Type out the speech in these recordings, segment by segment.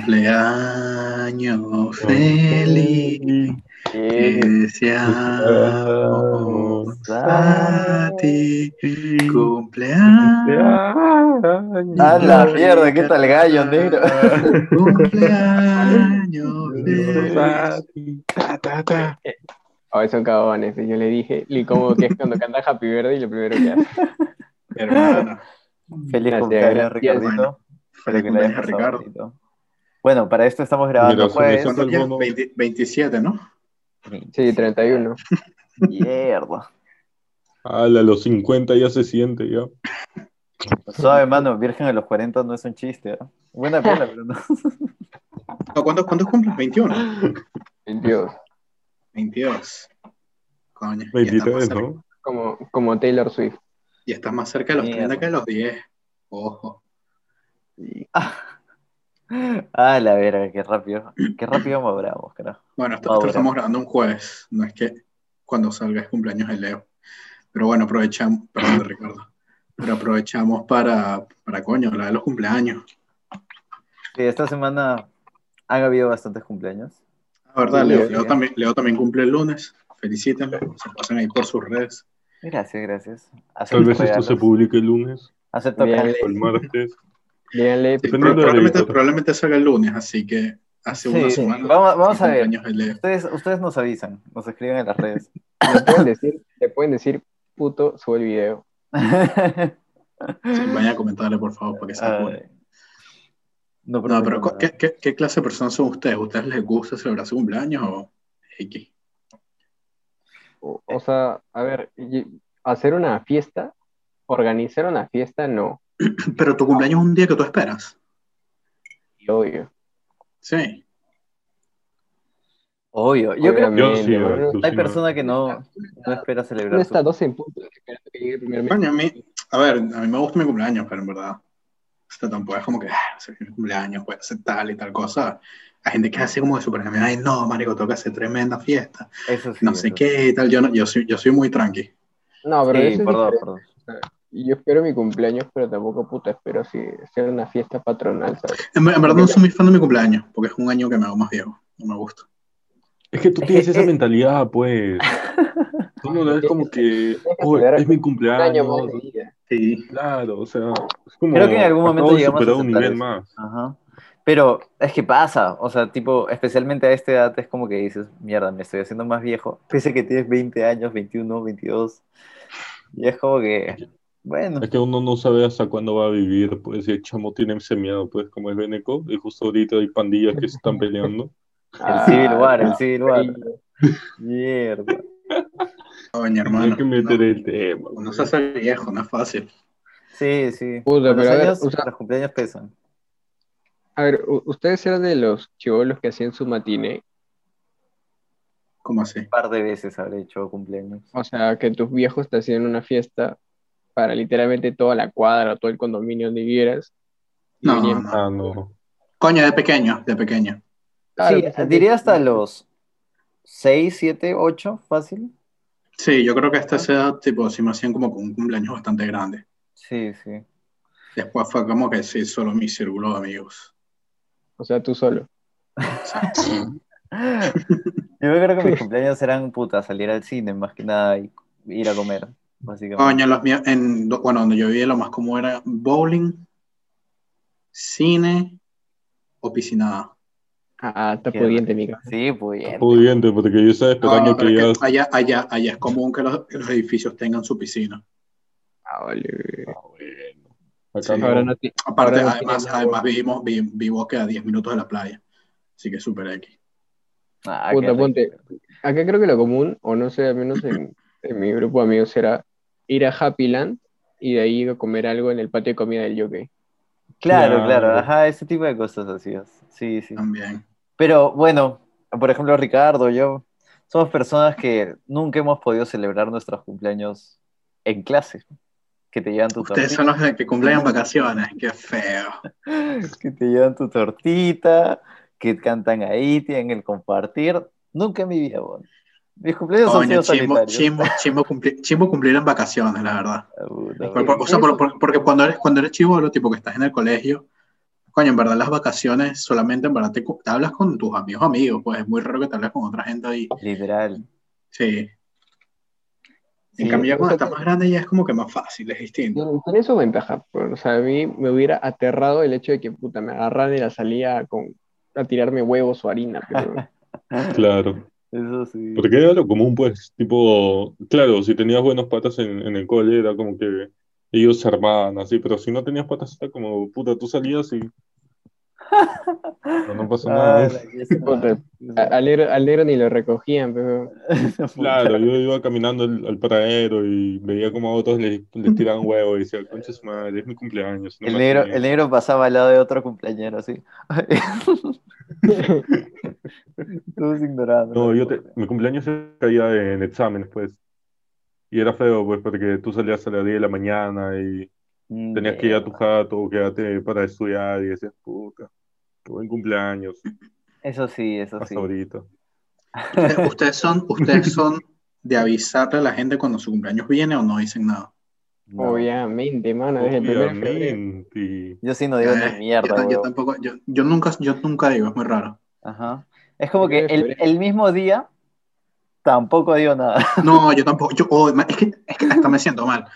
Cumpleaños feliz. Que deseamos a ti. Cumpleaños. A la mierda, ¿qué tal gallo, negro? Cumpleaños feliz. Ta, ta, ta. Oh, son cagones. Yo le dije, y como que es cuando canta Happy Birthday y lo primero que hace. Hermano. Feliz cumpleaños. Ricardito. Feliz cumpleaños, Ricardo. Bueno, para esto estamos grabando pues. 20 27, ¿no? Sí, 31. Mierda. Ala, los 50 ya se siente, ya. Suave, mano, Virgen a los 40 no es un chiste, ¿eh? Buena pena, pero no. ¿No, ¿Cuántos, ¿Cuántos cumples? 21. 22. 22. Coño. ya estás más 23, cerca- ¿no? Como, como Taylor Swift. Ya estás más cerca de los Mierda. 30 que de los 10. Ojo. Ah, la verga, qué rápido. Qué rápido maduramos, carajo. Bueno, esto, Ah, estamos grabando un jueves. No es que cuando salga es cumpleaños de Leo. Pero bueno, aprovechamos. Perdón, Ricardo. Pero aprovechamos para, para coño, hablar de los cumpleaños. Sí, esta semana han habido bastantes cumpleaños. La verdad, Sí, Leo. Leo también, Leo también cumple el lunes. Felicítenlo. Se pasan ahí por sus redes. Gracias, gracias. Tal vez esto se publique el lunes Acepto el martes. Díganle, Sí, probablemente, probablemente salga el lunes, así que hace Sí, una semana. Vamos- a ver. Ustedes, ustedes nos avisan, nos escriben en las redes. le pueden decir, le pueden decir, puto, sube el video. Sí, vayan a comentarle, por favor, para que se apure. No, No, pero. ¿qué, qué, qué clase de personas son ustedes? ¿Ustedes les gusta celebrar su cumpleaños o X? O, o sea, a ver, hacer una fiesta, organizar una fiesta, no. Pero tu cumpleaños es un día que tú esperas. Obvio. Sí. Obvio, yo creo que sí, ¿no? hay personas no. que no, no espera No celebrar está su... 12 en punto esperando que llegue el primer mes. Coño, a mí, a ver, a mí me gusta mi cumpleaños, pero en verdad, o sea, tampoco es como que, ah, mi cumpleaños, puede hacer tal y tal cosa. Hay gente que hace como de super, ay, no, marico, tengo que hacer tremenda fiesta, Eso sí, no sé qué y tal. Yo, no, yo, soy, yo soy muy tranqui. No, pero Sí, perdón, perdón. Yo espero mi cumpleaños, pero tampoco puta espero si hacer una fiesta patronal, ¿sabes? En, en verdad no soy muy fan de mi cumpleaños, porque es un año que me hago más viejo, no me gusta. Es que tú Es tienes esa es- mentalidad, pues. Tú no es como que, oh, es mi Un año más cumpleaños. de vida. Sí. Claro, o sea, es como. Creo que en algún momento llegamos a un nivel eso. más. Ajá. Pero es que pasa, o sea, tipo, especialmente a esta edad es como que dices, mierda, me estoy haciendo más viejo, pese a que tienes 20 años, 21, 22, y es como que, bueno, Es que uno no sabe hasta cuándo va a vivir, pues, y el chamo tiene ese miedo, pues, como el Beneco, y justo ahorita hay pandillas que se están peleando. el Civil War, el no, Civil War, mierda. Hermano. Hay que meter no, el tema. uno pues. se hace viejo, no es fácil. Sí, sí. Puta, Los, pero a ver, años- o sea- los cumpleaños pesan. A ver, ustedes eran de los chivolos que hacían su matiné, ¿Cómo así? Un par de veces habré hecho cumpleaños. o sea, que tus viejos te hacían una fiesta para literalmente toda la cuadra, todo el condominio donde vivieras. No. Ah, no. Coño, de pequeño, de pequeño. Claro, sí, pues, diría hasta los 6, 7, 8, fácil. Sí, yo creo que hasta esa edad, tipo, sí me hacían como con un cumpleaños bastante grande. Sí, sí. Después fue como que sí, solo mi círculo de amigos. O sea, tú solo. Yo creo que mis cumpleaños eran puta, salir al cine más que nada y ir a comer, básicamente. coño, los míos, en, bueno, donde yo vivía lo más común era bowling, cine o piscinada. Ah, está pudiente, mica. Sí, bien. Pudiente, porque yo estaba esperando no, que es ya. que allá, allá, allá es común que los, que los edificios tengan su piscina. Ah, vale. Ah, bueno. Acá Sí. no. Ahora no Aparte, ahora no además, además vivimos, vi- vivo que a 10 minutos de la playa. Así que es súper X. Ah, Puta, ponte. Acá creo que lo común, o no sé, al menos en, en mi grupo de amigos, era ir a Happy Land y de ahí ir a comer algo en el patio de comida del Jockey. Claro, claro, Claro. ajá, ese tipo de cosas hacías. Sí, sí. También. Pero bueno, por ejemplo, Ricardo, yo, somos personas que nunca hemos podido celebrar nuestros cumpleaños en clase. Que te llevan tu Ustedes tortita, son los que cumplen en vacaciones. Qué feo. que te llevan tu tortita, que cantan ahí, tienen el compartir. Nunca en mi vida, bueno. Mis cumpleaños han Coño, sido chimbo, solitarios. chimbo, chimbo, cumplir, chimbo cumplir en vacaciones, la verdad. Ah, puta, Por- por- o sea, por- por- porque cuando eres, cuando eres chivolo, tipo que estás en el colegio, Coño, en verdad las vacaciones solamente en verdad te, hablas con tus amigos amigos, pues es muy raro que te hables con otra gente ahí. Literal. Sí. En Sí, cambio ya o cuando sea, estás más grande ya es como que más fácil, es distinto. Tiene tiene su ventaja, pero, o sea, a mí me hubiera aterrado el hecho de que puta, me agarran y la salía con, a tirarme huevos o harina, pero Claro. Eso sí. Porque era lo común, pues, tipo, claro, si tenías buenos patas en, en el cole, era como que ellos se armaban así, pero si no tenías patas, era como, puta, tú salías y no, no pasa Ah, nada. la que es Puta, una- a- al negro, al negro ni lo recogían, pero Claro, yo iba caminando al, al paradero y veía como a otros les, les tiraban huevos y decía, concha su madre, es mi cumpleaños. no El negro, el negro pasaba al lado de otro cumpleañero, así. Todos ignorando. No, yo te, mi cumpleaños se caía en exámenes, pues. Y era feo, pues, porque tú salías a las 10 de la mañana y Mm, tenías que ir a tu jato o quedarte para estudiar y decías, puta, buen cumpleaños, Eso sí, eso hasta sí. ahorita. ¿Ustedes, son, ustedes son de avisarle a la gente cuando su cumpleaños viene o no dicen nada? No. obviamente, mano. Obviamente. Yo sí no digo Eh, ni mierda, yo, yo tampoco, yo, yo nunca, yo nunca digo, es muy raro. Ajá. Es como que el, mismo día tampoco digo nada. No, yo tampoco, yo, oh, es, que, es que hasta me siento mal.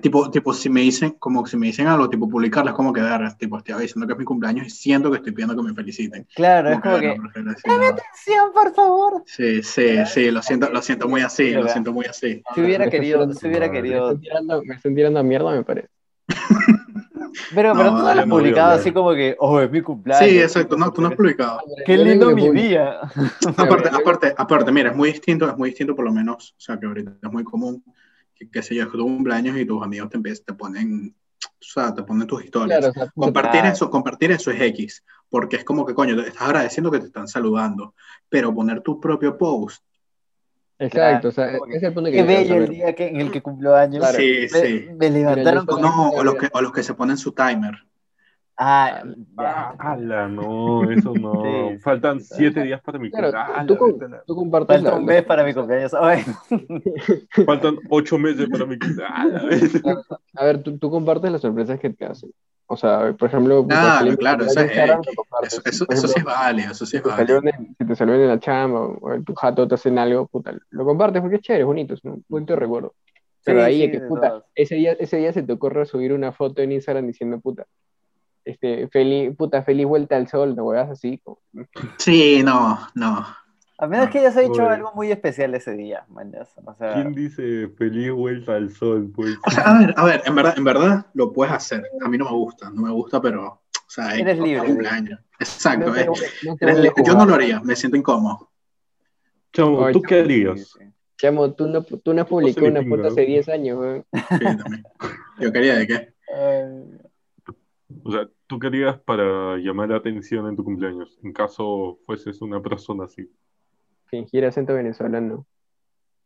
Tipo, tipo, si me dicen, como si me dicen algo, tipo, publicarlo, es como que, "Verga, tipo, estoy avisando que es mi cumpleaños y siento que estoy pidiendo que me feliciten. Claro, es Como como que, nada. ¡Atención, por favor! Sí, sí, sí, lo siento, lo siento muy así, lo siento muy así. Si hubiera querido, si hubiera. Me querido. están tirando, me están tirando a mierda, me parece. Pero, pero No, tú no lo has publicado así como que, oh, es mi cumpleaños. Sí, exacto, no, tú no has publicado. Qué lindo mi día. Aparte, aparte, aparte, mira, es muy distinto, es muy distinto por lo menos, o sea, que ahorita es muy común, que, qué sé yo, es que tu cumpleaños y tus amigos te, empiezan- te ponen, o sea, te ponen tus historias. Claro, o sea, Compartir Claro. eso, compartir eso es X, porque es como que, coño, te estás agradeciendo que te están saludando, pero poner tu propio post, exacto, o sea, es el punto que Qué bello el día que, en el que cumplo años. Claro. sí, Me, sí. me levantaron con. no, o los, que, o los que se ponen su timer. Ah, Ah, ya. ala, no, eso no. Sí, Faltan sí. siete días para mi Claro, cumpleaños. tú, la- tú compartes Falta la- un la- mes para mi cumpleaños. Faltan ocho meses para mi cumpleaños. A ver, tú, tú compartes las sorpresas que te hacen. O sea, por ejemplo, puta, Claro, claro, eso Instagram, compartes. Eso, eso, Por eso sí es ejemplo, válido, eso sí es si en el- si te salió en la chamba o en tu jato te hacen algo, puta, lo compartes porque es chévere, es bonito, es un bonito recuerdo. Pero Sí, ahí sí, es que, puta, ese día, ese día se te ocurre subir una foto en Instagram diciendo, puta, este, feliz, puta, feliz vuelta al sol, no huevas así. Sí, no, no. A menos que hayas hecho Oye. algo muy especial ese día, mañas. O sea, ¿Quién dice feliz vuelta al sol? Pues O sea, a ver, a ver, en verdad, en verdad lo puedes hacer. A mí no me gusta, no me gusta, pero, o sea, Eres es libre, cumpleaños. Exacto, No te- no te eres libre. yo no lo haría, me siento incómodo. Chamo, ¿tú qué harías? Chamo, tú no, tú no has publicado le una foto ¿no? hace 10 años, weón. Sí, también. Yo quería de qué. Ay, O sea, ¿tú qué harías para llamar la atención en tu cumpleaños? En caso fueses una persona así. Fingir acento venezolano.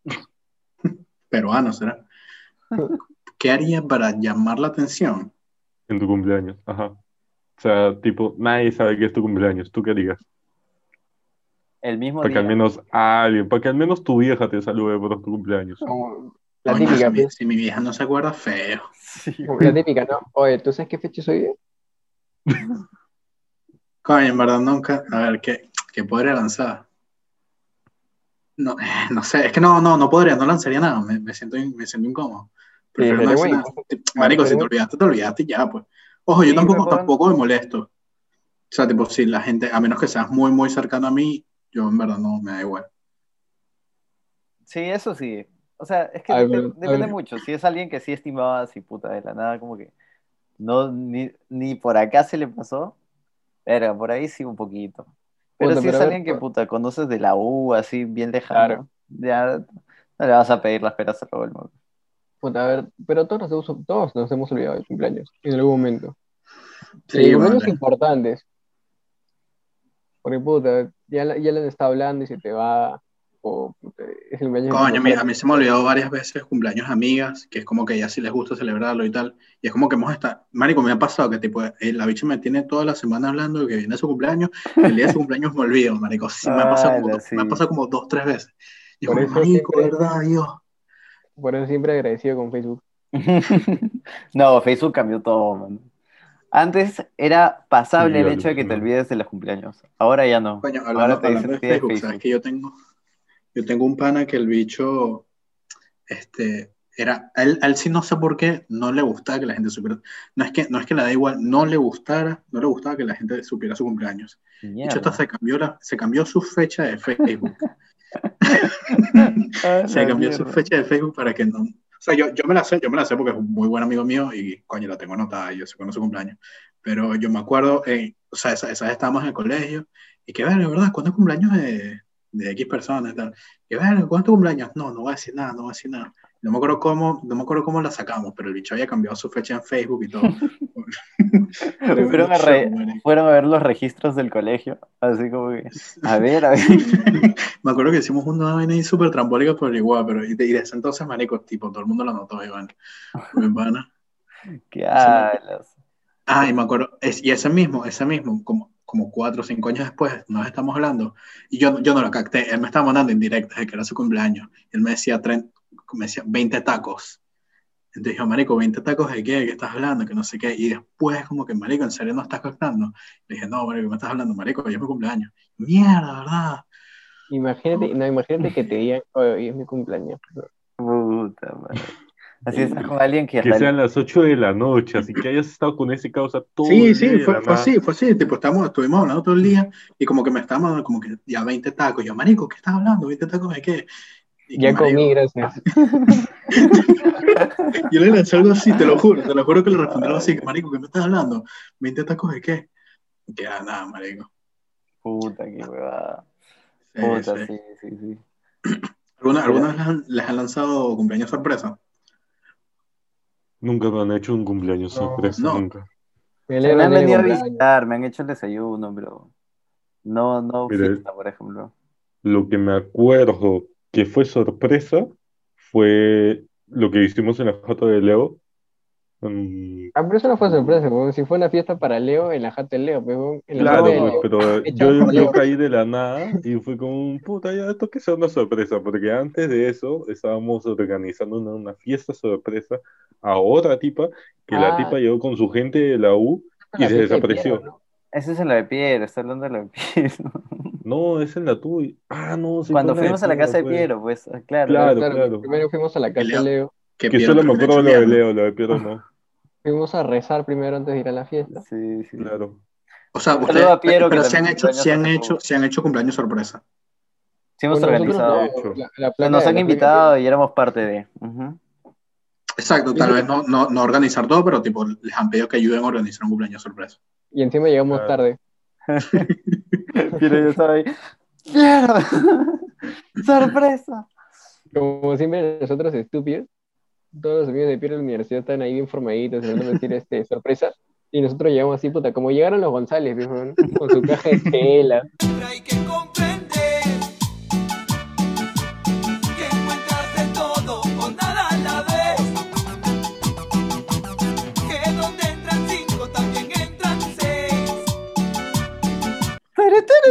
Peruano será. ¿Qué haría para llamar la atención? En tu cumpleaños, ajá. O sea, tipo, nadie sabe que es tu cumpleaños. ¿Tú qué harías? El mismo Para que al menos alguien, para que al menos tu vieja te salude por tu cumpleaños. La Coño, típica, si, mi, pues, si mi vieja no se acuerda, feo. Sí, la típica, ¿no? Oye, ¿tú sabes qué fecha soy? Coño, en verdad nunca. A ver, ¿qué, qué podría lanzar? No, eh, no sé, es que no, no, no podría, no lanzaría nada, me, me siento, me siento incómodo. Prefiero no bueno. nada. Marico, si te olvidaste, te olvidaste ya, pues. Ojo, yo Sí, tampoco, mejor- tampoco me molesto. O sea, tipo, si la gente, a menos que seas muy, muy cercano a mí, yo en verdad no me da igual. Sí, eso sí. O sea, es que A ver, dep- a depende ver. mucho. Si es alguien que sí estimaba así, puta, de la nada, como que no, ni, ni por acá se le pasó, pero por ahí sí un poquito. Pero Puta, si pero es a ver, alguien que, puta, conoces de la U, así, bien lejano, ya no le vas a pedir las peras al olmo. Puta, a ver, pero todos nos, hemos, todos nos hemos olvidado de cumpleaños en algún momento. Sí, cumpleaños vale. importantes. Porque, puta, ya, ya le han estado hablando y se te va. O, puta, es el cumpleaños de tu Coño, mira, a mí se me ha olvidado varias veces cumpleaños amigas, que es como que ya sí les gusta celebrarlo y tal. Y es como que hemos estado, Marico, me ha pasado que tipo, eh, la bicha me tiene toda la semana hablando de que viene su cumpleaños, y el día de su cumpleaños me olvido, Marico. Sí, me ha pasado como, do- sí. me ha pasado como dos, tres veces. Y Por como, Marico, siempre- ¿verdad, Dios? Por eso siempre agradecido con Facebook. no, Facebook cambió todo, man. Antes era pasable Sí, el hecho de que te olvides de los cumpleaños. Ahora ya no. Coño, Ahora te dicen de Facebook. ¿sabes que yo tengo? Yo tengo un pana que el bicho, este, era, a él, a él sí no sé por qué no le gustaba que la gente supiera, no es que, no es que le da igual, no le gustara, no le gustaba que la gente supiera su cumpleaños. De hecho, hasta se cambió, la, se cambió su fecha de Facebook. Ah, Se la cambió su fecha de Facebook para que no. O sea, yo, yo me la sé, yo me la sé porque es un muy buen amigo mío y coño, la tengo anotada, yo sé cuándo es su cumpleaños. Pero yo me acuerdo, eh, o sea, esa, esa vez estábamos en el colegio y que, ver, ¿verdad? ¿Cuándo es cumpleaños de, de X personas y tal? ¿cuándo es tu cumpleaños? No, no voy a decir nada, no voy a decir nada. No me acuerdo cómo, no me acuerdo cómo la sacamos, pero el bicho había cambiado su fecha en Facebook y todo. Fueron a, re- fueron a ver los registros del colegio. Así como que, a ver, a ver. Me acuerdo que hicimos una vaina ahí súper trambólica por igual, pero y, y desde entonces, marico, tipo, todo el mundo lo notó, Iván. Mi. ¿Qué hablas? Ah, y me acuerdo, es, y ese mismo, ese mismo, como, como cuatro o cinco años después, nos estamos hablando, y yo, yo no lo capté, él me estaba mandando indirectas de que era su cumpleaños, y él me decía, tren- me decía 20 tacos. Entonces yo, marico, 20 tacos de qué, de qué estás hablando, que no sé qué, y después como que, marico, ¿en serio no estás captando? Le dije, no, marico, ¿qué me estás hablando, marico? Hoy es mi cumpleaños. Mierda, ¿verdad? Imagínate, no, imagínate que te digan, "Oye, hoy es mi cumpleaños. Puta madre. Así estás con alguien que, Que sean las 8 de la noche, así que hayas estado con ese causa todo Sí, el sí, día fue, la fue así, fue así, tipo, estamos, estuvimos hablando todo el día, y como que me estaban mandando como que ya 20 tacos, yo, marico, ¿qué estás hablando? ¿20 tacos de qué? Y Ya marico, comí, gracias. Yo le lancé algo así, te lo juro, te lo juro que le respondí algo así, que, marico, ¿qué me estás hablando? ¿20 tacos de qué? Y que ah, nada, marico. Puta, qué huevada. Sí, Puta, sí. sí, sí, sí. ¿Alguna, alguna vez les han, les han lanzado cumpleaños sorpresa? Nunca me han hecho un cumpleaños No, sorpresa, no. nunca. Me Me han venido a visitar, me han hecho el desayuno, pero no, no Mira, fiesta, por ejemplo. Lo que me acuerdo que fue sorpresa fue lo que hicimos en la jata de Leo. Mm, Ah, pero eso no fue sorpresa, weón. Si fue una fiesta para Leo en la jata de Leo, en la Claro, de pues, Leo. pero yo, yo caí de la nada y fue como, un puta, ya esto que sea una sorpresa, porque antes de eso estábamos organizando una, una fiesta sorpresa a otra tipa, que la Ah. tipa llegó con su gente de la U y La se de desapareció. Piero, ¿no? Ese es en la de Piero, está hablando de la de Piero. No, es en la tuya. Ah, no, sí Cuando fuimos a la casa de. Piero, pues, ah, claro. Claro, Claro, claro. Primero fuimos a la casa de Leo. Que Que Piero solo me acuerdo lo de. Leo, lo de Piero no. Fuimos a rezar primero antes de ir a la fiesta. Sí, sí. Claro. O sea, ustedes, a Piero, pero se han hecho, se han hecho, se han hecho cumpleaños sorpresa. Sí, hemos Bueno, organizado. no, la- la nos han la invitado y éramos parte de. Ujú. Exacto, tal vez no, no, no organizar todo, pero tipo, les han pedido que ayuden a organizar un cumpleaños sorpresa. Y encima llegamos Claro. tarde. Piero ya estaba ahí. ¡Piero! ¡Sorpresa! Como siempre, nosotros estúpidos, todos los amigos de Piero de la universidad están ahí bien formaditos, tratando de decir este, sorpresa. Y nosotros llegamos así, puta, como llegaron los González, con su caja de tela. hay que comprender que encuentras de todo o nada a la vez. Que donde entran cinco también entran seis.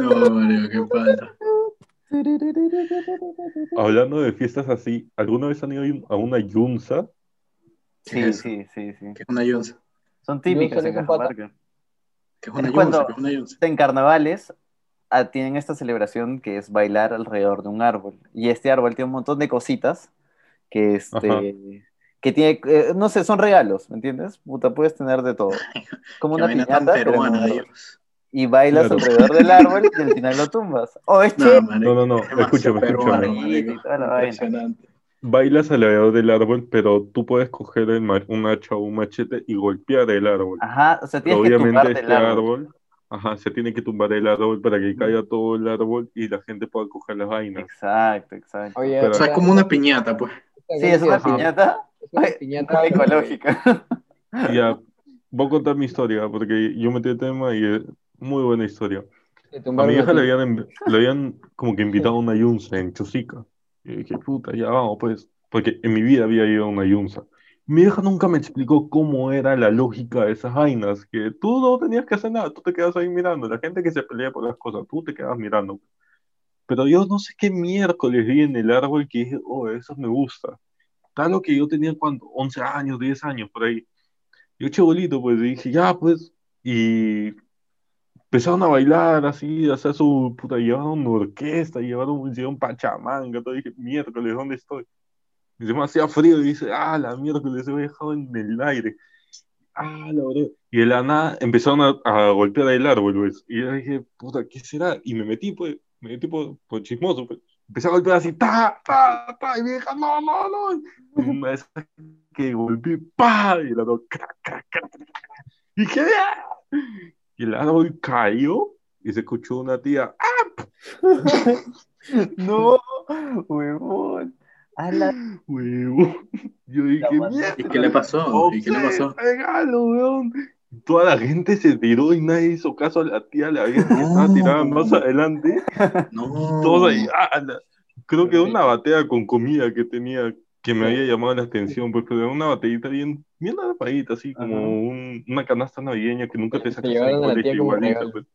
No, Mario, qué falta. Hablando de fiestas así, ¿alguna vez han ido a una yunza? Sí, sí, sí, sí. ¿Qué es una yunza? Son típicas Yunza en. Cajamarca. ¿Qué es una Es yunza? cuando- ¿Qué es una yunza? En carnavales ah, tienen esta celebración que es bailar alrededor de un árbol. Y este árbol tiene un montón de cositas que, este, Ajá. que tiene, eh, no sé, son regalos, ¿me entiendes? Puta, puedes tener de todo. Como una piñata, tan pero peruana, árbol. Y bailas Claro. alrededor del árbol y al final lo tumbas. Oh, es No, No, no, no, escúchame, escúchame. Impresionante. Bailas alrededor del árbol, pero tú puedes coger el un hacha o un machete y golpear el árbol. Ajá, o sea, Pero tienes que obviamente este el árbol. árbol, ajá, se tiene que tumbar el árbol para que caiga todo el árbol y la gente pueda coger las vainas. Exacto, exacto. Oye, Pero- O sea, es como una piñata, pues. Sí, es una piñata Es una piñata ecológica. Ya, voy a contar mi historia porque yo metí el tema y es muy buena historia. A mi hija le habían, le habían como que invitado a una yunza en Chosica. Y dije, puta, ya vamos, pues. Porque en mi vida había ido a una yunza. Mi hija nunca me explicó cómo era la lógica de esas vainas, que tú no tenías que hacer nada, tú te quedas ahí mirando. La gente que se pelea por las cosas, tú te quedas mirando. Pero yo no sé qué miércoles vi en el árbol que dije, oh, eso me gusta. Tal lo que yo tenía cuando, 11 años, 10 años, por ahí. Yo chibolito, pues, y dije, ya, pues, y empezaron a bailar así, a hacer su puta, llevaron una orquesta, llevaron, llevaron pachamanga, todo, dije, miércoles, ¿dónde estoy? Y se me hacía frío, y dice, ah, la miércoles, se me dejado en el aire. Ah, la verdad. Y de la nada empezaron a, a golpear el árbol, pues. Y yo dije, puta, ¿qué será? Y me metí, pues, me metí por, por chismoso, pues. Empecé a golpear así, ta, ta, ta, y me dije, no, no, no. Y una vez que golpeé, pa, y crac, crac, crac, crac, crac. Y dije, "Ah". Y el árbol cayó y se escuchó una tía, ¡ah! No, huevón. A la- Huevo. Yo dije, La mierda. ¿Y qué le pasó? ¿Y qué le pasó? regalo, weón. Toda la gente se tiró y nadie hizo caso a la tía, la vieja que estaba tirada más adelante. No. Todos ahí, ah, la- creo que una batea con comida que tenía que me había llamado la atención, pues, pero era una batallita bien, bien apagadita, así como un- una canasta navideña que nunca te sacas en el a la colegio igualita, pues.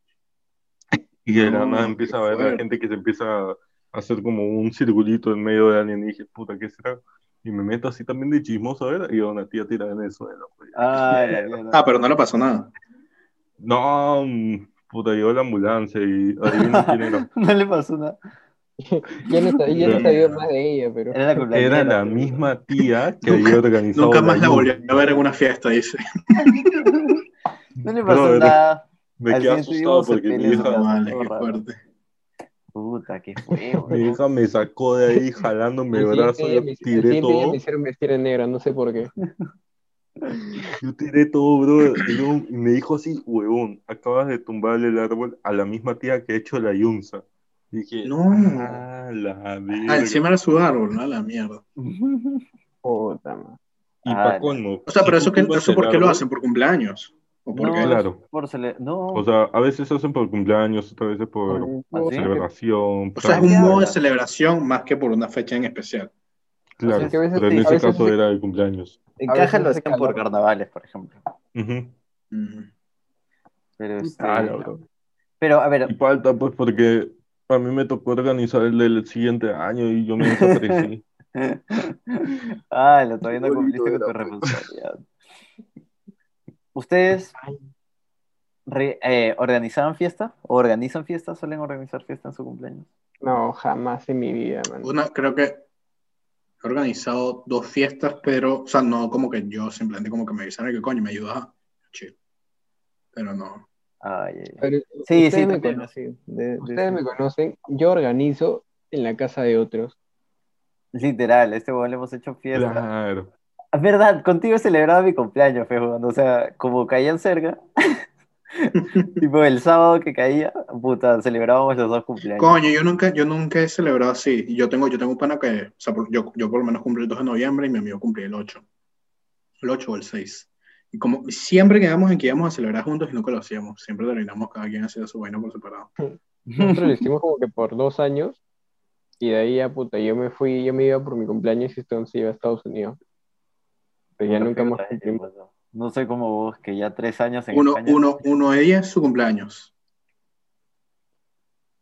Y de la nada qué empieza a ver la fuerte. gente que se empieza a hacer como un circulito en medio de alguien y dije, puta, ¿qué será? Y me meto así también de chismoso a ver y una tía tirada en el suelo. pues. Ay, la mierda. Ah, pero no le pasó nada. No, mm, puta, llegó la ambulancia y adivina quién era. No le pasó nada. Ya no, sab- ya no sabía más de ella, pero. Era la cumpleañera. Era la misma tía que había organizado Nunca más la volví a ver en una fiesta, dice. No le pasó nada. Me quedé asustado porque mi hija. Vale, todo qué fuerte. Puta, qué fue, mi hija me sacó de ahí jalándome El brazo, yo tiré día me todo, hicieron vestir de negra, no sé por qué. yo tiré todo, bro, y me dijo así, huevón, acabas de tumbarle el árbol a la misma tía que ha hecho la yunza. Dije, No. ah, la Ah, verga. encima era su árbol, ¿no? La mierda. Puta madre. Y Ah, pa' no. colmo, O sea, pero eso, que, eso el ¿por qué lo hacen? ¿Por cumpleaños? ¿O por No, qué? Claro. Por cele- No. O sea, a veces hacen por cumpleaños, otras veces por ¿Ah, celebración. O sea, es un ¿qué modo de celebración más que por una fecha en especial. Claro, o sea, que a veces pero en sí, a ese veces caso sí. era de cumpleaños. En a caja lo hacían por carnavales, por ejemplo. Ujú. Pero, este, Ah, la verdad. pero a Y ver, falta, pues, porque a mí me tocó organizar el del siguiente año y yo me desaparecí. ah, lo todavía no cumpliste con tu pues. responsabilidad. ¿Ustedes re- eh, organizaban fiesta? ¿O organizan fiesta? ¿Suelen organizar fiesta en su cumpleaños? No, jamás en mi vida, man. Una, creo que he organizado dos fiestas, pero, o sea, no como que yo simplemente como que me avisaron que coño, me ayudas. Chill. Pero no. Ay, ay, ay. Pero Sí, ustedes sí, me conocen. sí. De- de- Ustedes sí. me conocen. Yo organizo en la casa de otros. Literal, este weón le hemos hecho fiesta. Claro. Es verdad, contigo he celebrado mi cumpleaños, fe. O sea, como caían cerca, tipo el sábado que caía, puta, celebrábamos los dos cumpleaños. Coño, yo nunca, yo nunca he celebrado así. Yo tengo, yo tengo un pana que, o sea, por- yo, yo por lo menos cumplí el 2 de noviembre y mi amigo cumplí el 8. El 8 o el 6. Y como siempre quedamos en que íbamos a celebrar juntos y nunca lo hacíamos. Siempre terminamos cada quien haciendo su vaina por separado. Nosotros lo hicimos como que por dos años. Y de ahí ya, puta, yo me fui, yo me iba por mi cumpleaños y entonces iba a Estados Unidos. Pero ya nunca más. No soy como vos, que ya tres años en Uno, España. uno, uno de 10 su cumpleaños.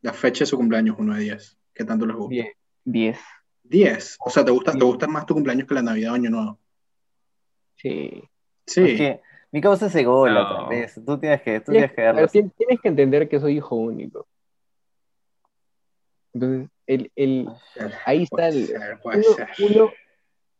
La fecha de su cumpleaños, uno de 10. ¿Qué tanto les gusta? Diez. Diez. 10. O sea, ¿te gusta, ¿te gusta más tu cumpleaños que la Navidad o Año Nuevo? Sí. Sí. Es que mi causa se gol No. otra vez. Tú tienes que, tú Tienes, tienes que tienes que entender que soy hijo único. Entonces, el, el, ahí está el. ser, Uno, uno,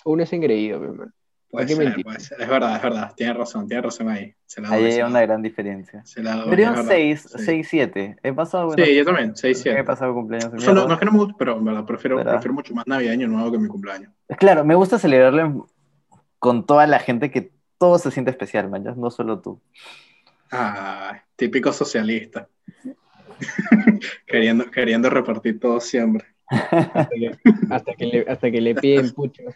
uno es engreído, mi hermano. Puede ¿Para qué ser, puede ser. Es verdad, es verdad. Tienes razón, tienes razón ahí. Se la doy, Ahí hay una gran diferencia. Se la doy, verdad. 6, Sí. 6, 7. He pasado, bueno, Sí, yo también, 6, he 7. pasado cumpleaños de O sea, no, es que no me guste, pero en verdad prefiero, ¿Verdad? prefiero mucho más Navidad y Año Nuevo que mi cumpleaños. Claro, me gusta celebrarlo con toda la gente que todo se siente especial, man, ya, no solo tú. Ah, típico socialista. queriendo, queriendo repartir todo siempre. Hasta que, hasta que, le, hasta que le piden puchos.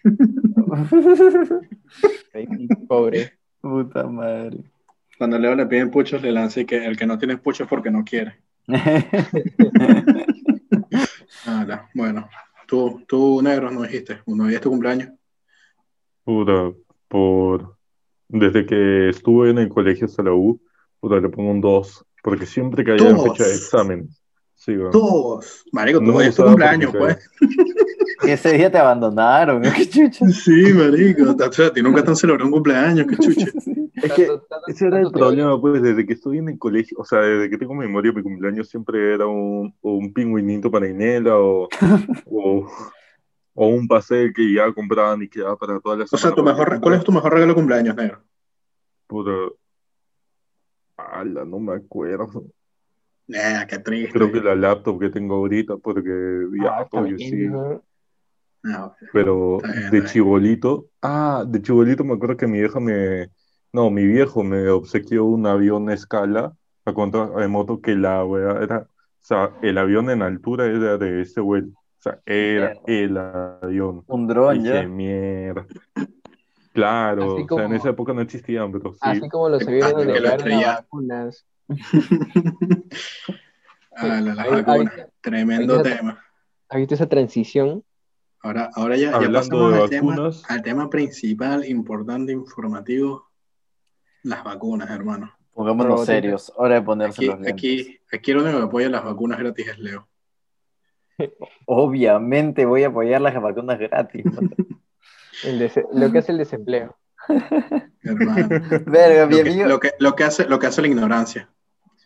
Ay, Pobre. Puta madre. Cuando Leo le piden puchos, le lanza y que el que no tiene puchos es porque no quiere. Nada, bueno. Tú, tú, negro, no dijiste. Uno día es tu cumpleaños. Puta, por... Desde que estuve en el colegio hasta la U, puta, le pongo un 2, porque siempre que había Dos. fecha de examen. Sí, weón. Dos. Marico, tú No hoy es tu cumpleaños, pues. Ese día te abandonaron, qué chucha. Sí, marico. O sea, a ti nunca te han celebrado un cumpleaños, qué chuche. Es que ese era el problema, pues, desde que estoy en el colegio, o sea, desde que tengo memoria, mi cumpleaños siempre era un, o un pingüinito para Inela o, o, o un pastel que ya compraban y quedaba para todas las O sea, tu mejor, ¿cuál es tu mejor regalo de cumpleaños, negro? Puta. Ala, no me acuerdo. Eh, qué triste. Creo que la laptop que tengo ahorita, porque ya, Ah, está oye, bien, sí. ¿no? Pero Está bien, está de chibolito, ah, de chibolito me acuerdo que mi vieja me, no, mi viejo me obsequió un avión a escala a control remoto que la wea era, o sea, el avión en altura era de ese vuelo, sea, era el avión. Un dron ya. mierda. Claro, o sea, en esa época no existían, pero sí. Así como los aviones lo llegaron las vacunas. Ah, la, la Ahí- vacuna. ahí- Tremendo ahí- tema. ¿Has visto esa transición? Ahora, ahora ya, ya pasamos de al tema, al tema principal, importante, informativo. Las vacunas, hermano. Pongámonos serios. Hora de ponerse Aquí, los lentes. aquí, aquí el único que apoya las vacunas gratis es Leo. Obviamente voy a apoyar las vacunas gratis. ¿no? El dese- lo que hace el desempleo. Verga, Lo que, amigo. lo que- lo que hace, lo que hace la ignorancia.